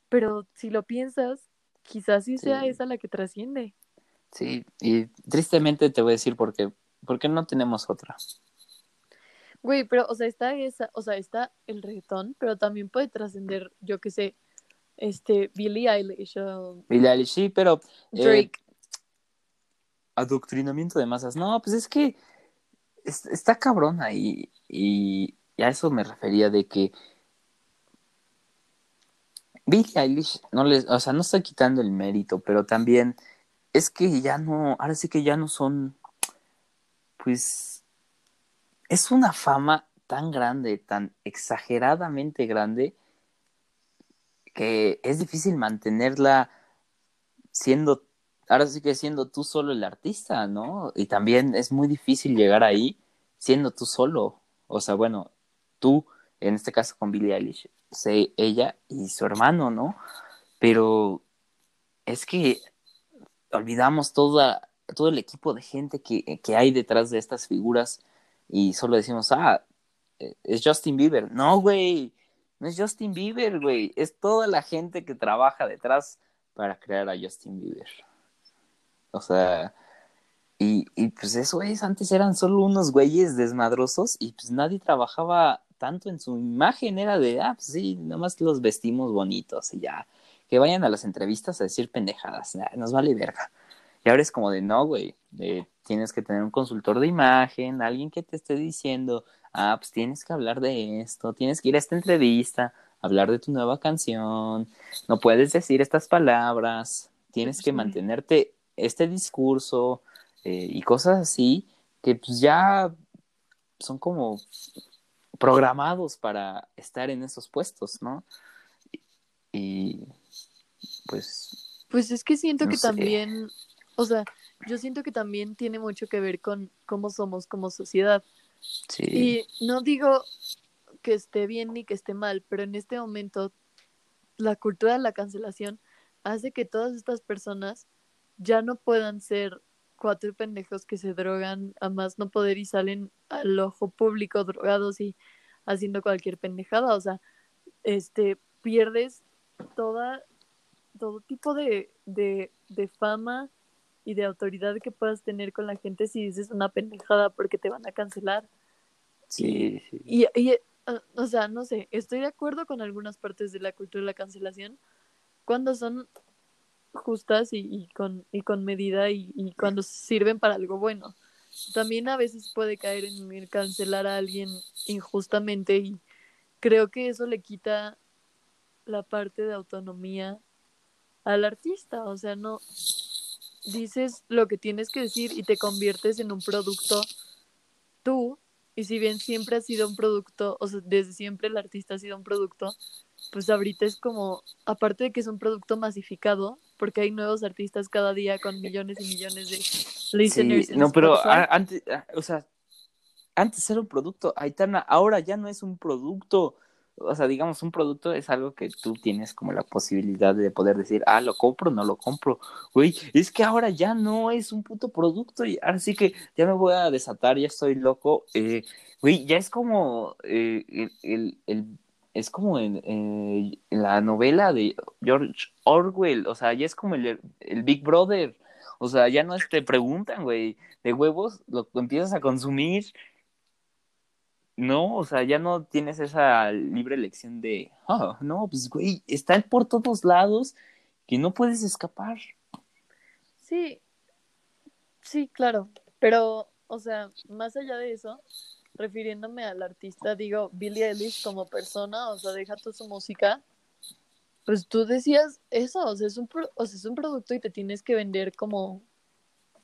pero si lo piensas, quizás sí sea esa la que trasciende. Sí, y tristemente te voy a decir por qué, porque no tenemos otra. Güey, pero, o sea, está esa, o sea, está el reggaetón, pero también puede trascender, yo qué sé, este, Billie Eilish o... Billie Eilish, sí, pero... Eh, Drake. adoctrinamiento de masas. No, pues es que está cabrón ahí y, a eso me refería de que Billie Eilish, no les, o sea, no está quitando el mérito, pero también es que ya no, ahora sí que ya no son, pues, es una fama tan grande, tan exageradamente grande, que es difícil mantenerla siendo, ahora sí que siendo tú solo el artista, ¿no? Y también es muy difícil llegar ahí siendo tú solo. O sea, bueno, tú, en este caso con Billie Eilish, sé ella y su hermano, ¿no? Pero es que olvidamos toda, todo el equipo de gente que, que hay detrás de estas figuras y solo decimos, ah, es Justin Bieber. No, güey, no es Justin Bieber, güey, es toda la gente que trabaja detrás para crear a Justin Bieber. O sea, y, y pues eso es, antes eran solo unos güeyes desmadrosos y pues nadie trabajaba tanto en su imagen, era de, ah, pues sí, nomás los vestimos bonitos y ya, que vayan a las entrevistas a decir pendejadas, nos vale verga. Y ahora es como de, no, güey, tienes que tener un consultor de imagen, alguien que te esté diciendo, ah, pues tienes que hablar de esto, tienes que ir a esta entrevista, hablar de tu nueva canción, no puedes decir estas palabras, tienes que mantenerte este discurso eh, y cosas así que pues ya son como programados para estar en esos puestos, ¿no? Y, pues... Pues es que siento que también, o sea, yo siento que también tiene mucho que ver con cómo somos como sociedad. Y no digo que esté bien ni que esté mal, pero en este momento la cultura de la cancelación hace que todas estas personas ya no puedan ser cuatro pendejos que se drogan a más no poder y salen al ojo público drogados y haciendo cualquier pendejada. O sea, este, pierdes toda, todo tipo de, de, de fama y de autoridad que puedas tener con la gente si dices una pendejada porque te van a cancelar. Sí, sí. Y, y ah, o sea, no sé, estoy de acuerdo con algunas partes de la cultura de la cancelación cuando son justas y, y con, y con medida y, y, cuando sirven para algo bueno. También a veces puede caer en cancelar a alguien injustamente y creo que eso le quita la parte de autonomía al artista, o sea, no, dices lo que tienes que decir y te conviertes en un producto tú. Y si bien siempre ha sido un producto, o sea, desde siempre el artista ha sido un producto, pues ahorita es como, aparte de que es un producto masificado, porque hay nuevos artistas cada día con millones y millones de listeners. no, pero antes, o sea, antes era un producto, Aitana, ahora ya no es un producto o sea, digamos, un producto es algo que tú tienes como la posibilidad de poder decir, ah, lo compro, no lo compro. Güey, es que ahora ya no es un puto producto y ahora sí que ya me voy a desatar, ya estoy loco. Eh, güey, ya es como eh, el, el, es como en, eh, la novela de George Orwell, o sea, ya es como el, el Big Brother. O sea, ya no te preguntan, güey, de huevos, lo empiezas a consumir no, o sea, ya no tienes esa libre elección de, oh, no, pues güey, están por todos lados que no puedes escapar. Sí, sí, claro, pero, o sea, más allá de eso, refiriéndome al artista, digo, Billie Eilish como persona, o sea, deja toda su música, pues tú decías eso, o sea, es un, o sea, es un producto y te tienes que vender como,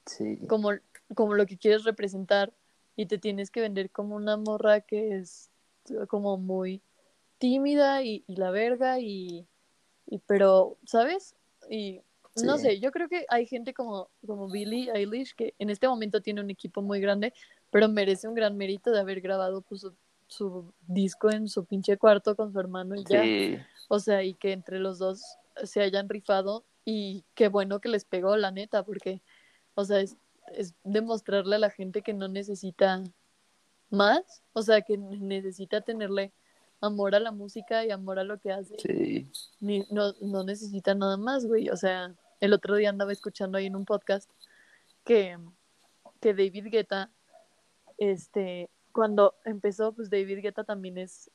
sí. como, como lo que quieres representar y te tienes que vender como una morra que es como muy tímida y, la verga y, y, pero, ¿sabes? Y no sé, yo creo que hay gente como, como Billie Eilish que en este momento tiene un equipo muy grande, pero merece un gran mérito de haber grabado pues, su, disco en su pinche cuarto con su hermano y ya. O sea, y que entre los dos se hayan rifado y qué bueno que les pegó, la neta, porque, o sea, es, es demostrarle a la gente que no necesita más, o sea, que necesita tenerle amor a la música y amor a lo que hace. Sí. Ni, no, no necesita nada más, güey. O sea, el otro día andaba escuchando ahí en un podcast que, que David Guetta, este, cuando empezó, pues David Guetta también es,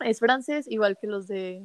es francés, igual que los de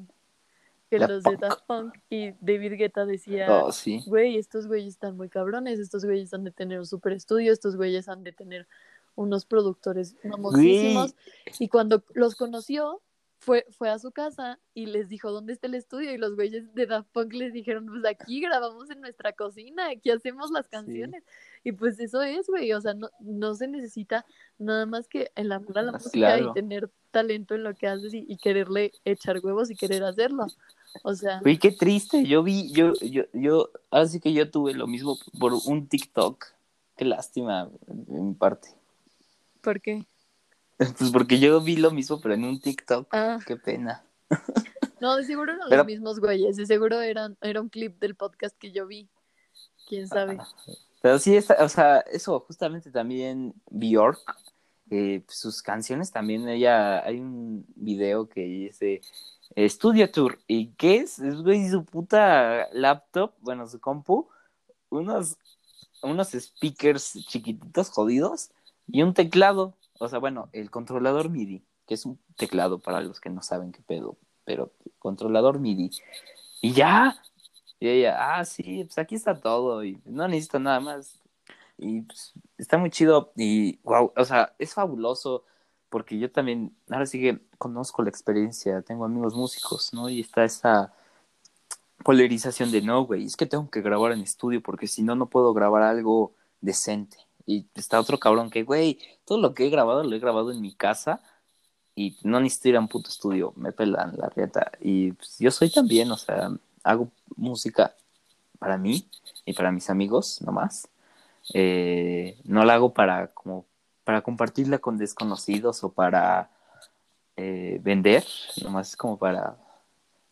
que los de Daft Punk y David Guetta decía, oh, sí. güey, estos güeyes están muy cabrones, estos güeyes han de tener un super estudio, estos güeyes han de tener unos productores famosísimos. Y cuando los conoció, fue, fue a su casa y les dijo dónde está el estudio y los güeyes de Daft Punk les dijeron, pues aquí grabamos en nuestra cocina, aquí hacemos las canciones. Y pues eso es, güey, o sea, no, no se necesita nada más que el amor a la música claro. y tener talento en lo que haces y, y quererle echar huevos y querer hacerlo. O sea, Güey, qué triste. Yo vi, yo, yo, yo, ahora sí que yo tuve lo mismo por un TikTok. Qué lástima en mi parte. ¿por qué? [laughs] Pues porque yo vi lo mismo, pero en un TikTok. Ah, Qué pena. no, de seguro eran Pero- los mismos güeyes, de seguro eran, era un clip del podcast que yo vi. ¿Quién sabe? Pero sí, está, o sea, eso justamente también Bjork, eh, sus canciones también, ella, hay un video que dice Studio Tour, ¿y qué es? Es, güey, su puta laptop, bueno, su compu, unos, unos speakers chiquititos jodidos y un teclado, o sea, bueno, el controlador MIDI, que es un teclado para los que no saben qué pedo, pero controlador MIDI, y ya, y ella, ah, sí, pues aquí está todo y no necesito nada más. Y pues, está muy chido y wow, o sea, es fabuloso porque yo también, ahora sí que conozco la experiencia, tengo amigos músicos, ¿no? Y está esa polarización de no, güey, es que tengo que grabar en estudio porque si no, no puedo grabar algo decente. Y está otro cabrón que, güey, todo lo que he grabado lo he grabado en mi casa y no necesito ir a un puto estudio, me pelan la rieta. Y pues, yo soy también, o sea, hago música para mí y para mis amigos nomás. Eh, no la hago para como para compartirla con desconocidos o para eh, vender, nomás como para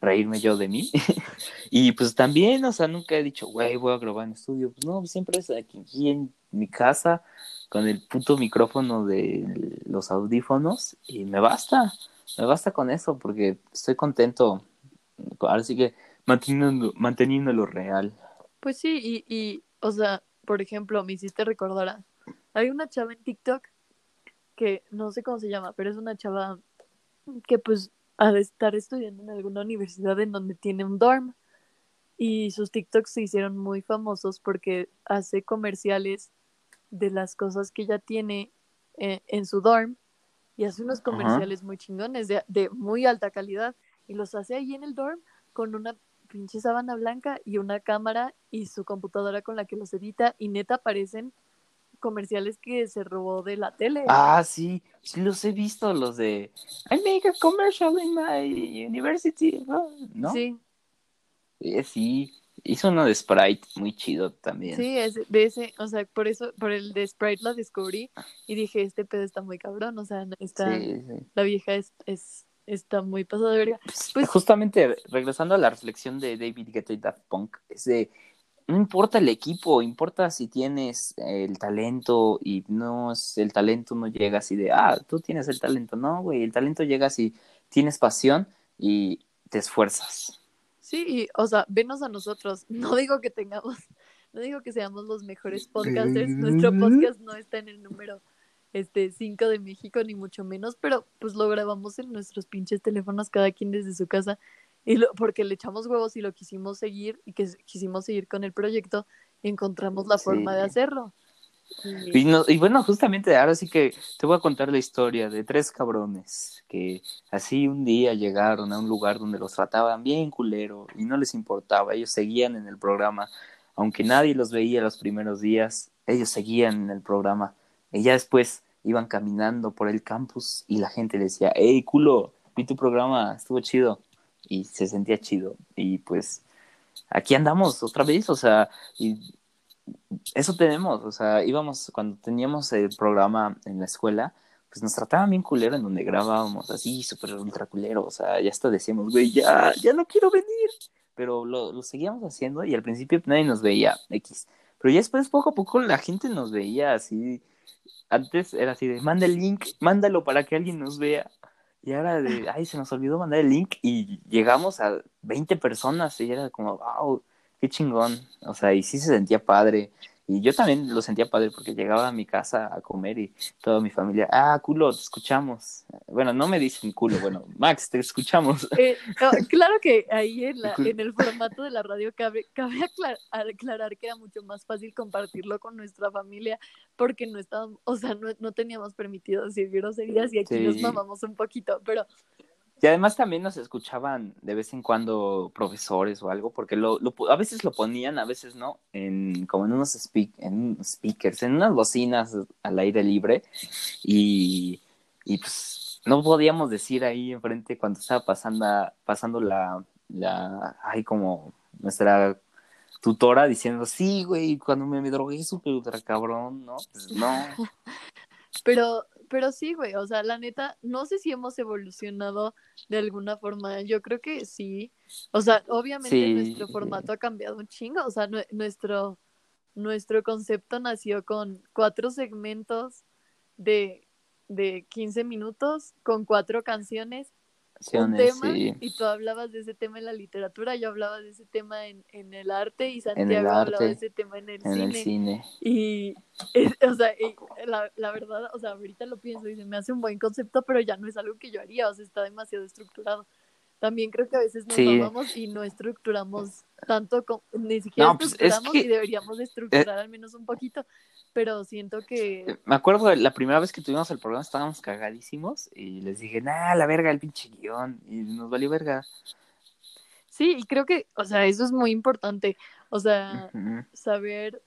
reírme yo de mí. [laughs] y pues también, o sea, nunca he dicho, güey, voy a grabar en estudio. Pues no, siempre es aquí, en mi casa con el puto micrófono de los audífonos y me basta, me basta con eso porque estoy contento. Ahora sí que manteniendo, manteniéndolo real. Pues sí, y, y, o sea, por ejemplo, me hiciste recordar a... Hay una chava en TikTok que no sé cómo se llama, pero es una chava que pues ha de estar estudiando en alguna universidad en donde tiene un dorm. Y sus TikToks se hicieron muy famosos porque hace comerciales de las cosas que ella tiene eh, en su dorm y hace unos comerciales muy chingones de, de muy alta calidad y los hace ahí en el dorm con una pinche sábana blanca y una cámara y su computadora con la que los edita y neta aparecen comerciales que se robó de la tele. Ah, sí, sí los he visto, los de I make a commercial in my university, ¿no? Sí, Eh, sí, hizo uno de Sprite muy chido también. sí, es de ese, o sea, por eso, por el de Sprite la descubrí y dije, este pedo está muy cabrón, o sea, está, Sí, sí. la vieja es, es, está muy pasada de verga. Pues- Justamente regresando a la reflexión de David Guetta y Daft Punk, es de no importa el equipo, importa si tienes el talento y no es el talento no llega así de, ah, tú tienes el talento, no, güey, el talento llega si tienes pasión y te esfuerzas. Sí, o sea, venos a nosotros. No digo que tengamos, no digo que seamos los mejores podcasters. Nuestro podcast no está en el número este 5 de México, ni mucho menos, pero pues lo grabamos en nuestros pinches teléfonos, cada quien desde su casa. Y lo, porque le echamos huevos y lo quisimos seguir y que quisimos seguir con el proyecto, encontramos la Sí. forma de hacerlo. Y- no- y bueno, justamente ahora sí que te voy a contar la historia de tres cabrones que así un día llegaron a un lugar donde los trataban bien culero y no les importaba, ellos seguían en el programa, aunque nadie los veía los primeros días, ellos seguían en el programa y ya después iban caminando por el campus y la gente decía, hey culo, vi tu programa, estuvo chido y se sentía chido. Y pues aquí andamos otra vez, o sea, y eso tenemos, o sea, íbamos, cuando teníamos el programa en la escuela, pues nos trataban bien culero en donde grabábamos, así, súper ultra culero, o sea, ya hasta decíamos, güey, ya, ya no quiero venir, pero lo, lo seguíamos haciendo y al principio nadie nos veía, X, pero ya después poco a poco la gente nos veía así, antes era así de, manda el link, mándalo para que alguien nos vea, y ahora de, ay, se nos olvidó mandar el link y llegamos a 20 personas y era como, wow, qué chingón. O sea, y sí se sentía padre. Y yo también lo sentía padre porque llegaba a mi casa a comer y toda mi familia, ah, culo, te escuchamos. Bueno, no me dicen culo, bueno, Max, te escuchamos. [laughs] Eh, no, claro que ahí en, la, en el formato de la radio cabe, cabe aclar- aclarar que era mucho más fácil compartirlo con nuestra familia porque no estábamos, o sea, no, no teníamos permitido decir groserías y aquí Sí. nos mamamos un poquito, pero Y además también nos escuchaban de vez en cuando profesores o algo, porque lo, a veces lo ponían, a veces no, en, como en unos speak, en speakers, en unas bocinas al aire libre. Y, y pues no podíamos decir ahí enfrente cuando estaba pasando, pasando la, la, ay, como nuestra tutora diciendo, sí, güey, cuando me, me drogué súper ultra cabrón, ¿no? Pues no. [laughs] Pero, pero sí, güey, o sea, la neta, no sé si hemos evolucionado de alguna forma, yo creo que sí. O sea, obviamente Sí. nuestro formato ha cambiado un chingo, o sea, nue- nuestro, nuestro concepto nació con cuatro segmentos de, de 15 minutos, con cuatro canciones un tema sí. y tú hablabas de ese tema en la literatura, yo hablaba de ese tema en, en el arte y Santiago hablaba de arte, ese tema en el En cine. el cine. Y, es- o sea, y la, la verdad, o sea, ahorita lo pienso y se me hace un buen concepto, pero ya no es algo que yo haría, o sea, está demasiado estructurado. También creo que a veces nos Sí. mamamos y no estructuramos tanto, como, ni siquiera No, pues, es estructuramos que- y deberíamos de estructurar al menos un poquito, pero siento que Me acuerdo de la primera vez que tuvimos el programa estábamos cagadísimos y les dije, nah, la verga, el pinche guion. Y nos valió verga. sí, y creo que, o sea, eso es muy importante, o sea, saber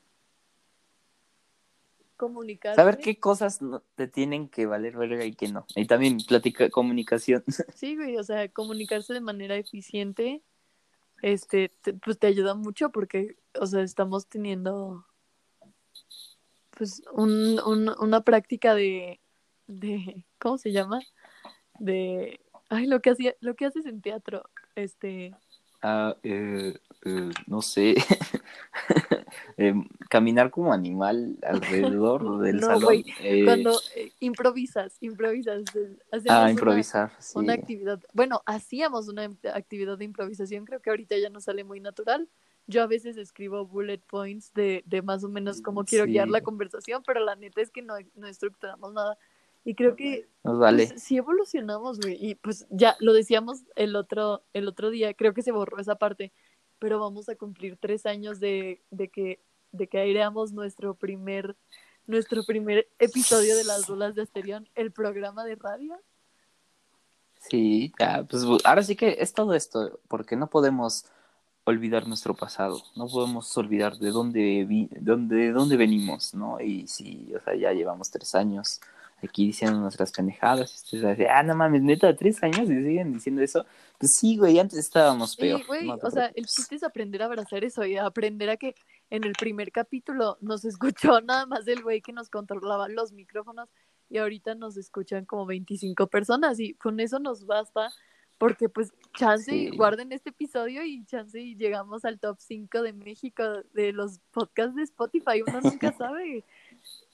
comunicar. Saber qué cosas te tienen que valer verga y qué no. Y también platica comunicación. [laughs] Sí, güey, o sea, comunicarse de manera eficiente, este, te- pues te ayuda mucho porque, o sea, estamos teniendo, pues, un, un- una práctica de, de, ¿cómo se llama? De, ay, lo que hacía, lo que haces en teatro, este, Ah, eh, eh, no sé. [laughs] Em, caminar como animal alrededor [laughs] del No, salón. Eh, cuando eh, improvisas, improvisas, eh, ah, una- improvisar. sí. una actividad, bueno, hacíamos una actividad de improvisación, creo que ahorita ya nos sale muy natural. Yo a veces escribo bullet points de, de más o menos cómo quiero guiar la conversación, pero la neta es que no, no estructuramos nada. Y creo que Nos vale. pues, sí evolucionamos, güey. Y pues ya lo decíamos el otro, el otro día, creo que se borró esa parte, pero vamos a cumplir tres años de, de que, de que aireamos nuestro primer, nuestro primer episodio de las bolas de Asterión, el programa de radio. Sí, ya, pues ahora sí que es todo esto, porque no podemos olvidar nuestro pasado, no podemos olvidar de dónde, vi, dónde, de dónde venimos, ¿no? Y sí, o sea, ya llevamos tres años aquí diciendo nuestras pendejadas, y ustedes decir, ah, no mames, neta, tres años y siguen diciendo eso. Pues sí, güey, antes estábamos peor. Güey, no o sea, el chiste es aprender a abrazar eso y aprender a que en el primer capítulo nos [laughs] escuchó nada más el güey que nos controlaba los micrófonos y ahorita nos escuchan como 25 personas y con eso nos basta porque pues chance y guarden este episodio y chance y llegamos al top 5 de México de los podcasts de Spotify, uno nunca [laughs] sabe.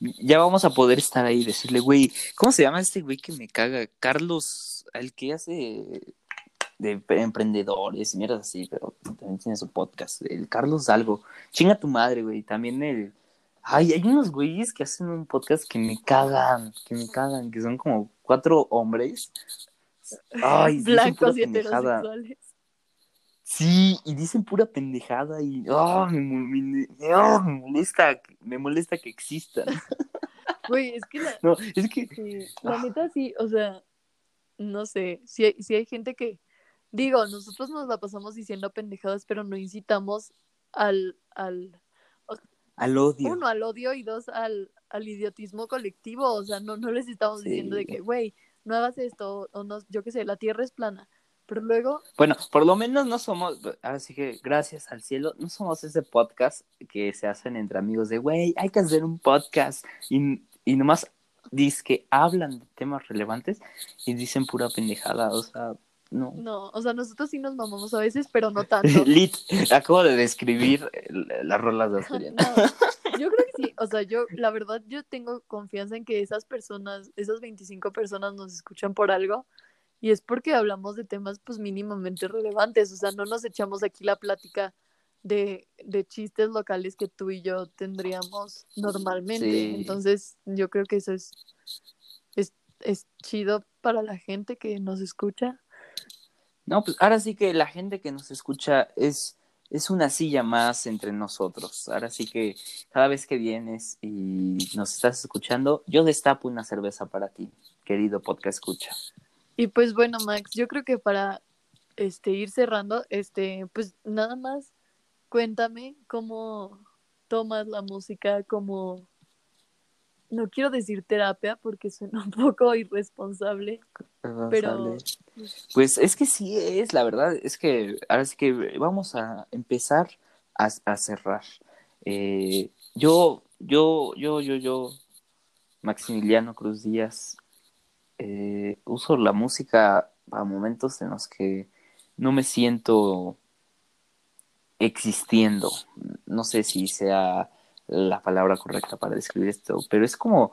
Ya vamos a poder estar ahí y decirle, güey, ¿cómo se llama este güey que me caga? Carlos, el que hace de emprendedores, mierda así, pero también tiene su podcast, el Carlos algo. Chinga tu madre, güey, también el... Ay, hay unos güeyes que hacen un podcast que me cagan, que me cagan, que son como cuatro hombres. Ay, [laughs] Blancos y pendejada. heterosexuales. Sí, y dicen pura pendejada y ah, me, mo- me- me molesta, me molesta que existan. [laughs] Güey, es que la, No, es que Sí, la Ah. neta sí, o sea, no sé, si hay, sí hay gente que, digo, nosotros nos la pasamos diciendo pendejadas, pero no incitamos al, al, al odio. uno, al odio y dos, al, al idiotismo colectivo, o sea, no, no les estamos diciendo de que, güey, no hagas esto, o no, yo qué sé, la tierra es plana, pero luego, Bueno, por lo menos no somos, así que gracias al cielo, no somos ese podcast que se hacen entre amigos de, güey, hay que hacer un podcast y, y nomás dice que hablan de temas relevantes y dicen pura pendejada, o sea, no. no, o sea, nosotros sí nos mamamos a veces, pero no tanto. [laughs] Lit, acabo de describir las rolas de Asturias. [laughs] No, yo creo que sí, o sea, yo, la verdad, yo tengo confianza en que esas personas, esas 25 personas nos escuchan por algo y es porque hablamos de temas pues mínimamente relevantes, o sea, no nos echamos aquí la plática de, de chistes locales que tú y yo tendríamos normalmente, Sí. entonces yo creo que eso es, es, es chido para la gente que nos escucha. No, pues ahora sí que la gente que nos escucha es, es una silla más entre nosotros. Ahora sí que cada vez que vienes y nos estás escuchando, yo destapo una cerveza para ti, querido podcast escucha. Y pues bueno, Max, yo creo que para este ir cerrando, este, pues nada más cuéntame cómo tomas la música como no quiero decir terapia porque suena [laughs] un poco irresponsable, pero pues es que sí es, la verdad, es que ahora sí que vamos a empezar a, a cerrar. Eh, yo, yo, yo, yo, yo, Maximiliano Cruz Díaz, eh, uso la música para momentos en los que no me siento existiendo. No sé si sea la palabra correcta para describir esto, pero es como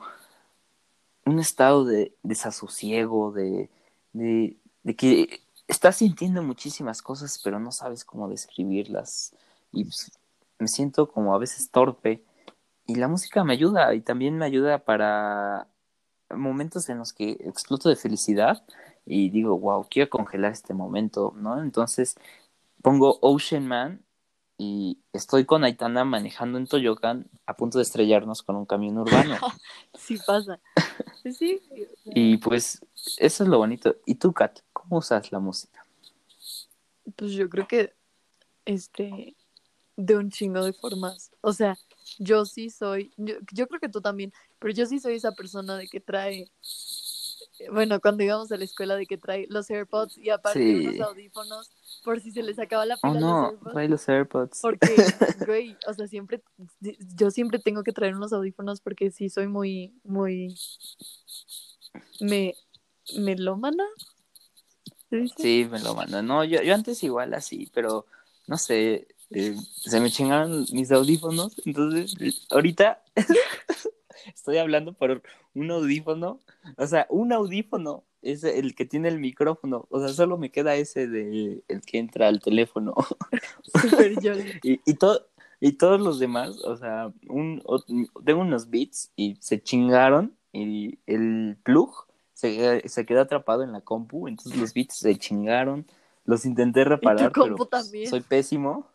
un estado de desasosiego, de, de, que estás sintiendo muchísimas cosas, pero no sabes cómo describirlas. Y pues, me siento como a veces torpe. Y la música me ayuda y también me ayuda para momentos en los que exploto de felicidad y digo, wow, quiero congelar este momento, ¿no? Entonces pongo Ocean Man y estoy con Aitana manejando en Toyocan a punto de estrellarnos con un camión urbano. [laughs] sí pasa. Sí. y pues eso es lo bonito. ¿Y tú, Kat, cómo usas la música? Pues yo creo que este de un chingo de formas. O sea, yo sí soy, yo, creo que tú también, pero yo sí soy esa persona de que trae, bueno, cuando íbamos a la escuela de que trae los AirPods y aparte unos audífonos por si se les acaba la oh, pila. Oh, no, los trae los AirPods. Porque, [laughs] güey, o sea, siempre, yo siempre tengo que traer unos audífonos porque sí soy muy, muy, me, melómana. Sí, melómana. No, yo, yo antes igual así, pero no sé, eh, se me chingaron mis audífonos, entonces ahorita [laughs] estoy hablando por un audífono, o sea, un audífono es el que tiene el micrófono, o sea, solo me queda ese de el que entra al teléfono. [laughs] [laughs] y, y, todo, y todos los demás, o sea, un, tengo unos beats y se chingaron y el plug se, se quedó atrapado en la compu, entonces los beats se chingaron, los intenté reparar, pero soy pésimo.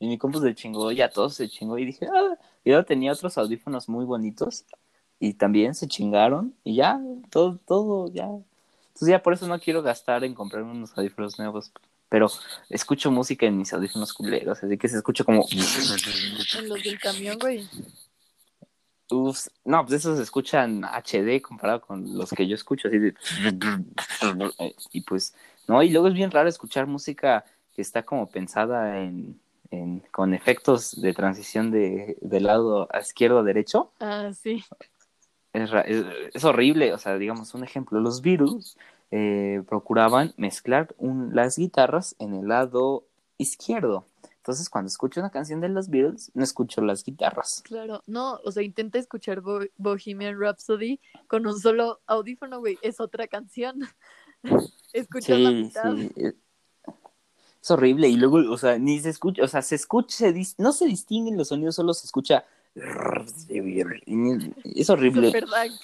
Y mi compu se chingó, ya todo se chingó. Y dije, ah, yo tenía otros audífonos muy bonitos. Y también se chingaron. Y ya, todo, todo, ya. Entonces ya por eso no quiero gastar en comprar unos audífonos nuevos. Pero escucho música en mis audífonos culeros. Así que se escucha como. En los del camión, güey. Uf, no, pues esos se escuchan HD comparado con los que yo escucho, así de... Y pues, no, y luego es bien raro escuchar música que está como pensada en, con efectos de transición de, lado a izquierdo a derecho. Ah, sí. Es, horrible, o sea, digamos un ejemplo, los virus eh, procuraban mezclar las guitarras en el lado izquierdo. Entonces, cuando escucho una canción de los Beatles, no escucho las guitarras. Claro, no, o sea, intenta escuchar Bohemian Rhapsody con un solo audífono, güey, es otra canción. [laughs] Escucha la mitad. Sí es horrible y luego, o sea, ni se escucha, o sea, se escucha, se no se distinguen los sonidos, solo se escucha. Es horrible.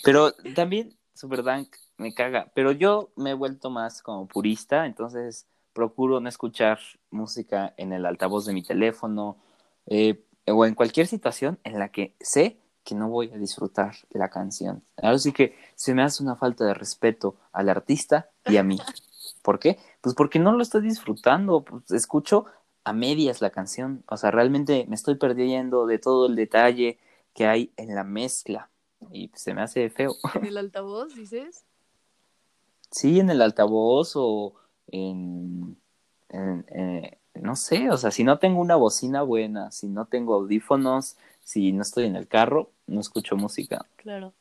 Pero también Super Dank me caga, pero yo me he vuelto más como purista, entonces procuro no escuchar música en el altavoz de mi teléfono eh, o en cualquier situación en la que sé que no voy a disfrutar la canción. Ahora sí que se me hace una falta de respeto al artista y a mí. ¿Por qué? Pues porque no lo estoy disfrutando, pues escucho a medias la canción, o sea, realmente me estoy perdiendo de todo el detalle que hay en la mezcla y se me hace feo. [laughs] ¿En el [laughs] altavoz dices? Sí, en el altavoz o en, eh, no sé, o sea, si no tengo una bocina buena, si no tengo audífonos, si no estoy en el carro, no escucho música. Claro.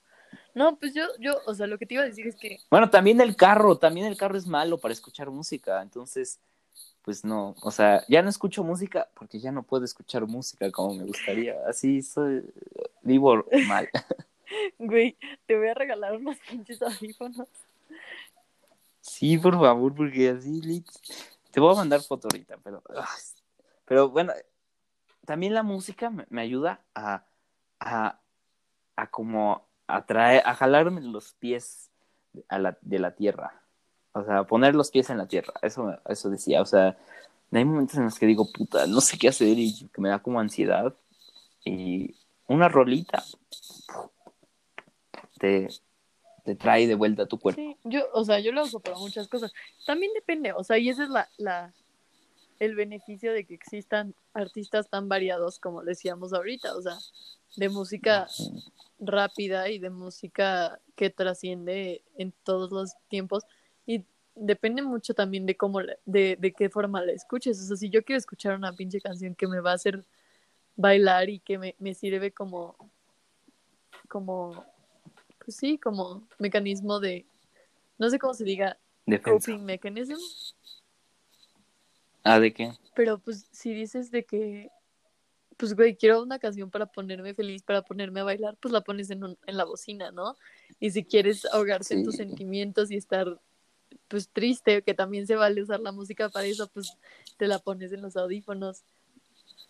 No, pues yo, yo, o sea, lo que te iba a decir es que. Bueno, también el carro, también el carro es malo para escuchar música, entonces, pues no, o sea, ya no escucho música porque ya no puedo escuchar música como me gustaría. Así soy, vivo mal. [laughs] Güey, te voy a regalar unos pinches audífonos. Sí, por favor, porque así, te voy a mandar foto ahorita, pero, pero bueno, también la música me, ayuda a, a, a como atrae, a jalarme los pies a la, de la tierra. O sea, poner los pies en la tierra. Eso, eso decía. O sea, hay momentos en los que digo, puta, no sé qué hacer y que me da como ansiedad. Y una rolita te, te trae de vuelta a tu cuerpo. Sí, yo, o sea, yo lo uso para muchas cosas. También depende, o sea, y ese es la, la, el beneficio de que existan artistas tan variados como decíamos ahorita, o sea, de música rápida y de música que trasciende en todos los tiempos y depende mucho también de cómo, la- de, de qué forma la escuches, o sea, si yo quiero escuchar una pinche canción que me va a hacer bailar y que me, me sirve como, como, pues sí, como mecanismo de, no sé cómo se diga, Defensa. coping mechanism, Ah, ¿de qué? pero pues si dices de que, pues güey, quiero una canción para ponerme feliz, para ponerme a bailar, pues la pones en, un- en la bocina, ¿no? Y si quieres ahogarte en tus Sí. sentimientos y estar pues triste, que también se vale usar la música para eso, pues te la pones en los audífonos.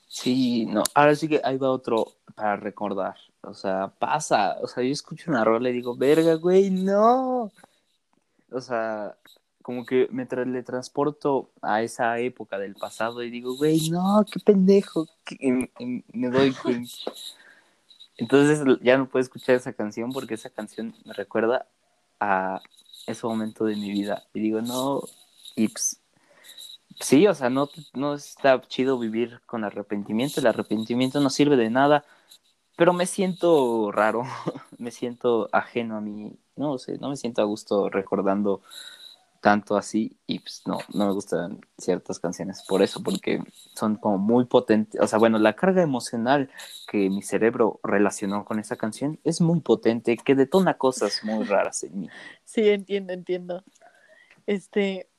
Sí, no, ahora sí que ahí va otro para recordar. O sea, pasa. O sea, yo escucho una rola y digo, verga, güey, no. O sea, como que me tra- le transporto a esa época del pasado y digo, güey, no, qué pendejo. me doy cuenta. Entonces ya no puedo escuchar esa canción porque esa canción me recuerda a ese momento de mi vida. Y digo, no, y pues, sí, o sea, no, no está chido vivir con arrepentimiento. El arrepentimiento no sirve de nada, pero me siento raro, [laughs] me siento ajeno a mí, no sé, no me siento a gusto recordando tanto así y pues no, no me gustan ciertas canciones por eso, porque son como muy potentes, o sea, bueno, la carga emocional que mi cerebro relacionó con esa canción es muy potente, que detona cosas muy raras en mí. Sí, entiendo, entiendo. Este,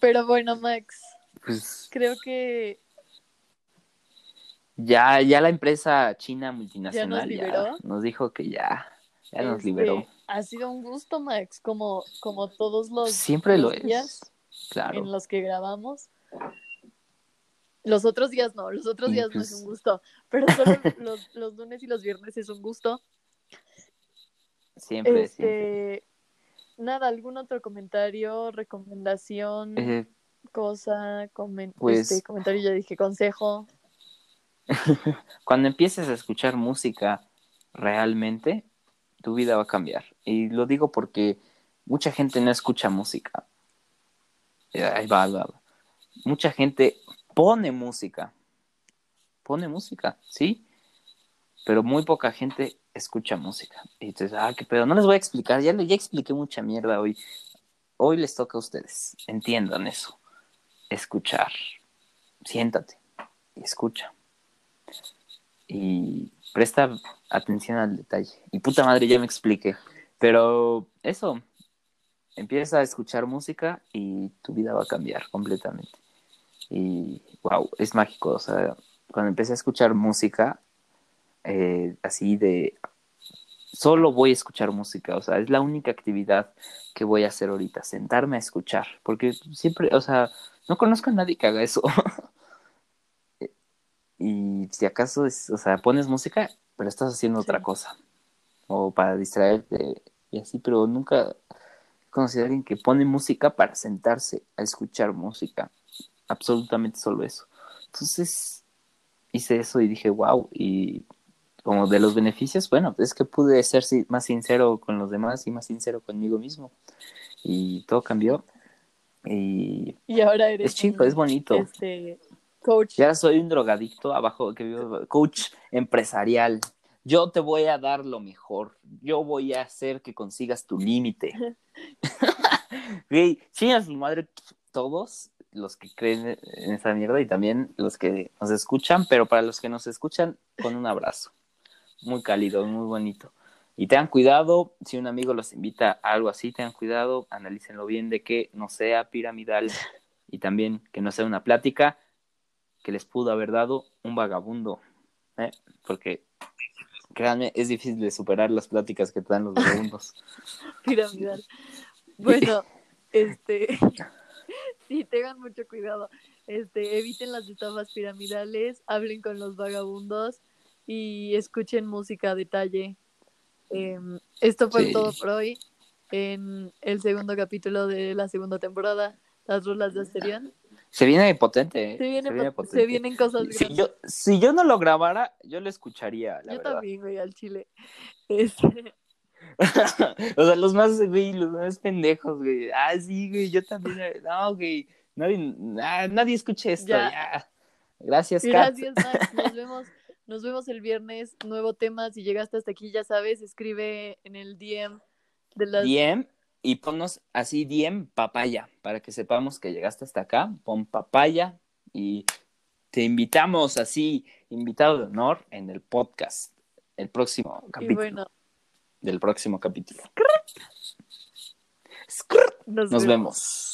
pero bueno, Max, Pues creo que ya, ya la empresa china multinacional ya liberó? nos dijo que ya, ya nos este, liberó. Ha sido un gusto, Max, como, como todos los, Siempre lo días es, claro. en los que grabamos. Los otros días no, los otros días no es pues- un gusto, pero solo [laughs] los, los lunes y los viernes es un gusto. Siempre, siempre. Este, nada, algún otro comentario, recomendación, Eh, cosa, comen- pues- este, comentario, ya dije, consejo. [laughs] cuando empieces a escuchar música realmente, tu vida va a cambiar. Y lo digo porque mucha gente no escucha música. Eh, va, va. Mucha gente pone música. Pone música, ¿sí? Pero muy poca gente escucha música. Y entonces, ah, qué pedo. No les voy a explicar. Ya, ya expliqué mucha mierda hoy. Hoy les toca a ustedes. Entiendan eso. Escuchar. Siéntate y escucha y presta atención al detalle. Y puta madre, ya me expliqué. Pero eso, empieza a escuchar música y tu vida va a cambiar completamente. Y wow, es mágico. O sea, cuando empecé a escuchar música, eh, así de solo voy a escuchar música, o sea, es la única actividad que voy a hacer ahorita, sentarme a escuchar, porque siempre, o sea, no conozco a nadie que haga eso. [laughs] y si acaso, es, o sea, pones música, pero estás haciendo otra cosa, o para distraerte y así, pero nunca he conocido a alguien que pone música para sentarse a escuchar música, absolutamente solo eso. Entonces hice eso y dije, wow, y como de los beneficios, bueno, es que pude ser más sincero con los demás y más sincero conmigo mismo. Y todo cambió. Y Y ahora eres es chido, es bonito. este coach. Ya soy un drogadicto abajo, que vivo- coach empresarial. Yo te voy a dar lo mejor. Yo voy a hacer que consigas tu límite. [laughs] Güey, chingas su madre todos los que creen en esa mierda y también los que nos escuchan, pero para los que nos escuchan, con un abrazo. Muy cálido, muy bonito. Y tengan cuidado, si un amigo los invita a algo así, tengan cuidado, analícenlo bien de que no sea piramidal y también que no sea una plática que les pudo haber dado un vagabundo. ¿eh? Porque, créanme, es difícil de superar las pláticas que te dan los vagabundos. [laughs] piramidal. Bueno, este, [laughs] sí, tengan mucho cuidado. Este, eviten las estafas piramidales, hablen con los vagabundos y escuchen música a detalle. Em, esto fue Sí. todo por hoy en el segundo capítulo de la segunda temporada, Las Rulas de Asterión. Se viene potente, ¿eh? Se, viene, viene po- se potente. vienen cosas Si grandes. yo, si yo no lo grabara, yo lo escucharía, la Yo verdad. también, güey, al chile. Este, [laughs] o sea, los más, güey, los más pendejos, güey. Ah, sí, güey, yo también. eh, No, güey. Nadie, ah, nadie escuche esto. Ya. Ya. Gracias, Kat. Gracias, Max. [laughs] Nos vemos, nos vemos el viernes. Nuevo tema. Si llegaste hasta aquí, ya sabes, escribe en el DM de las. DM y ponnos así DM papaya para que sepamos que llegaste hasta acá. Pon papaya y te invitamos así, invitado de honor en el podcast, el próximo capítulo. bueno, Del próximo capítulo. nos, Nos vemos. vemos.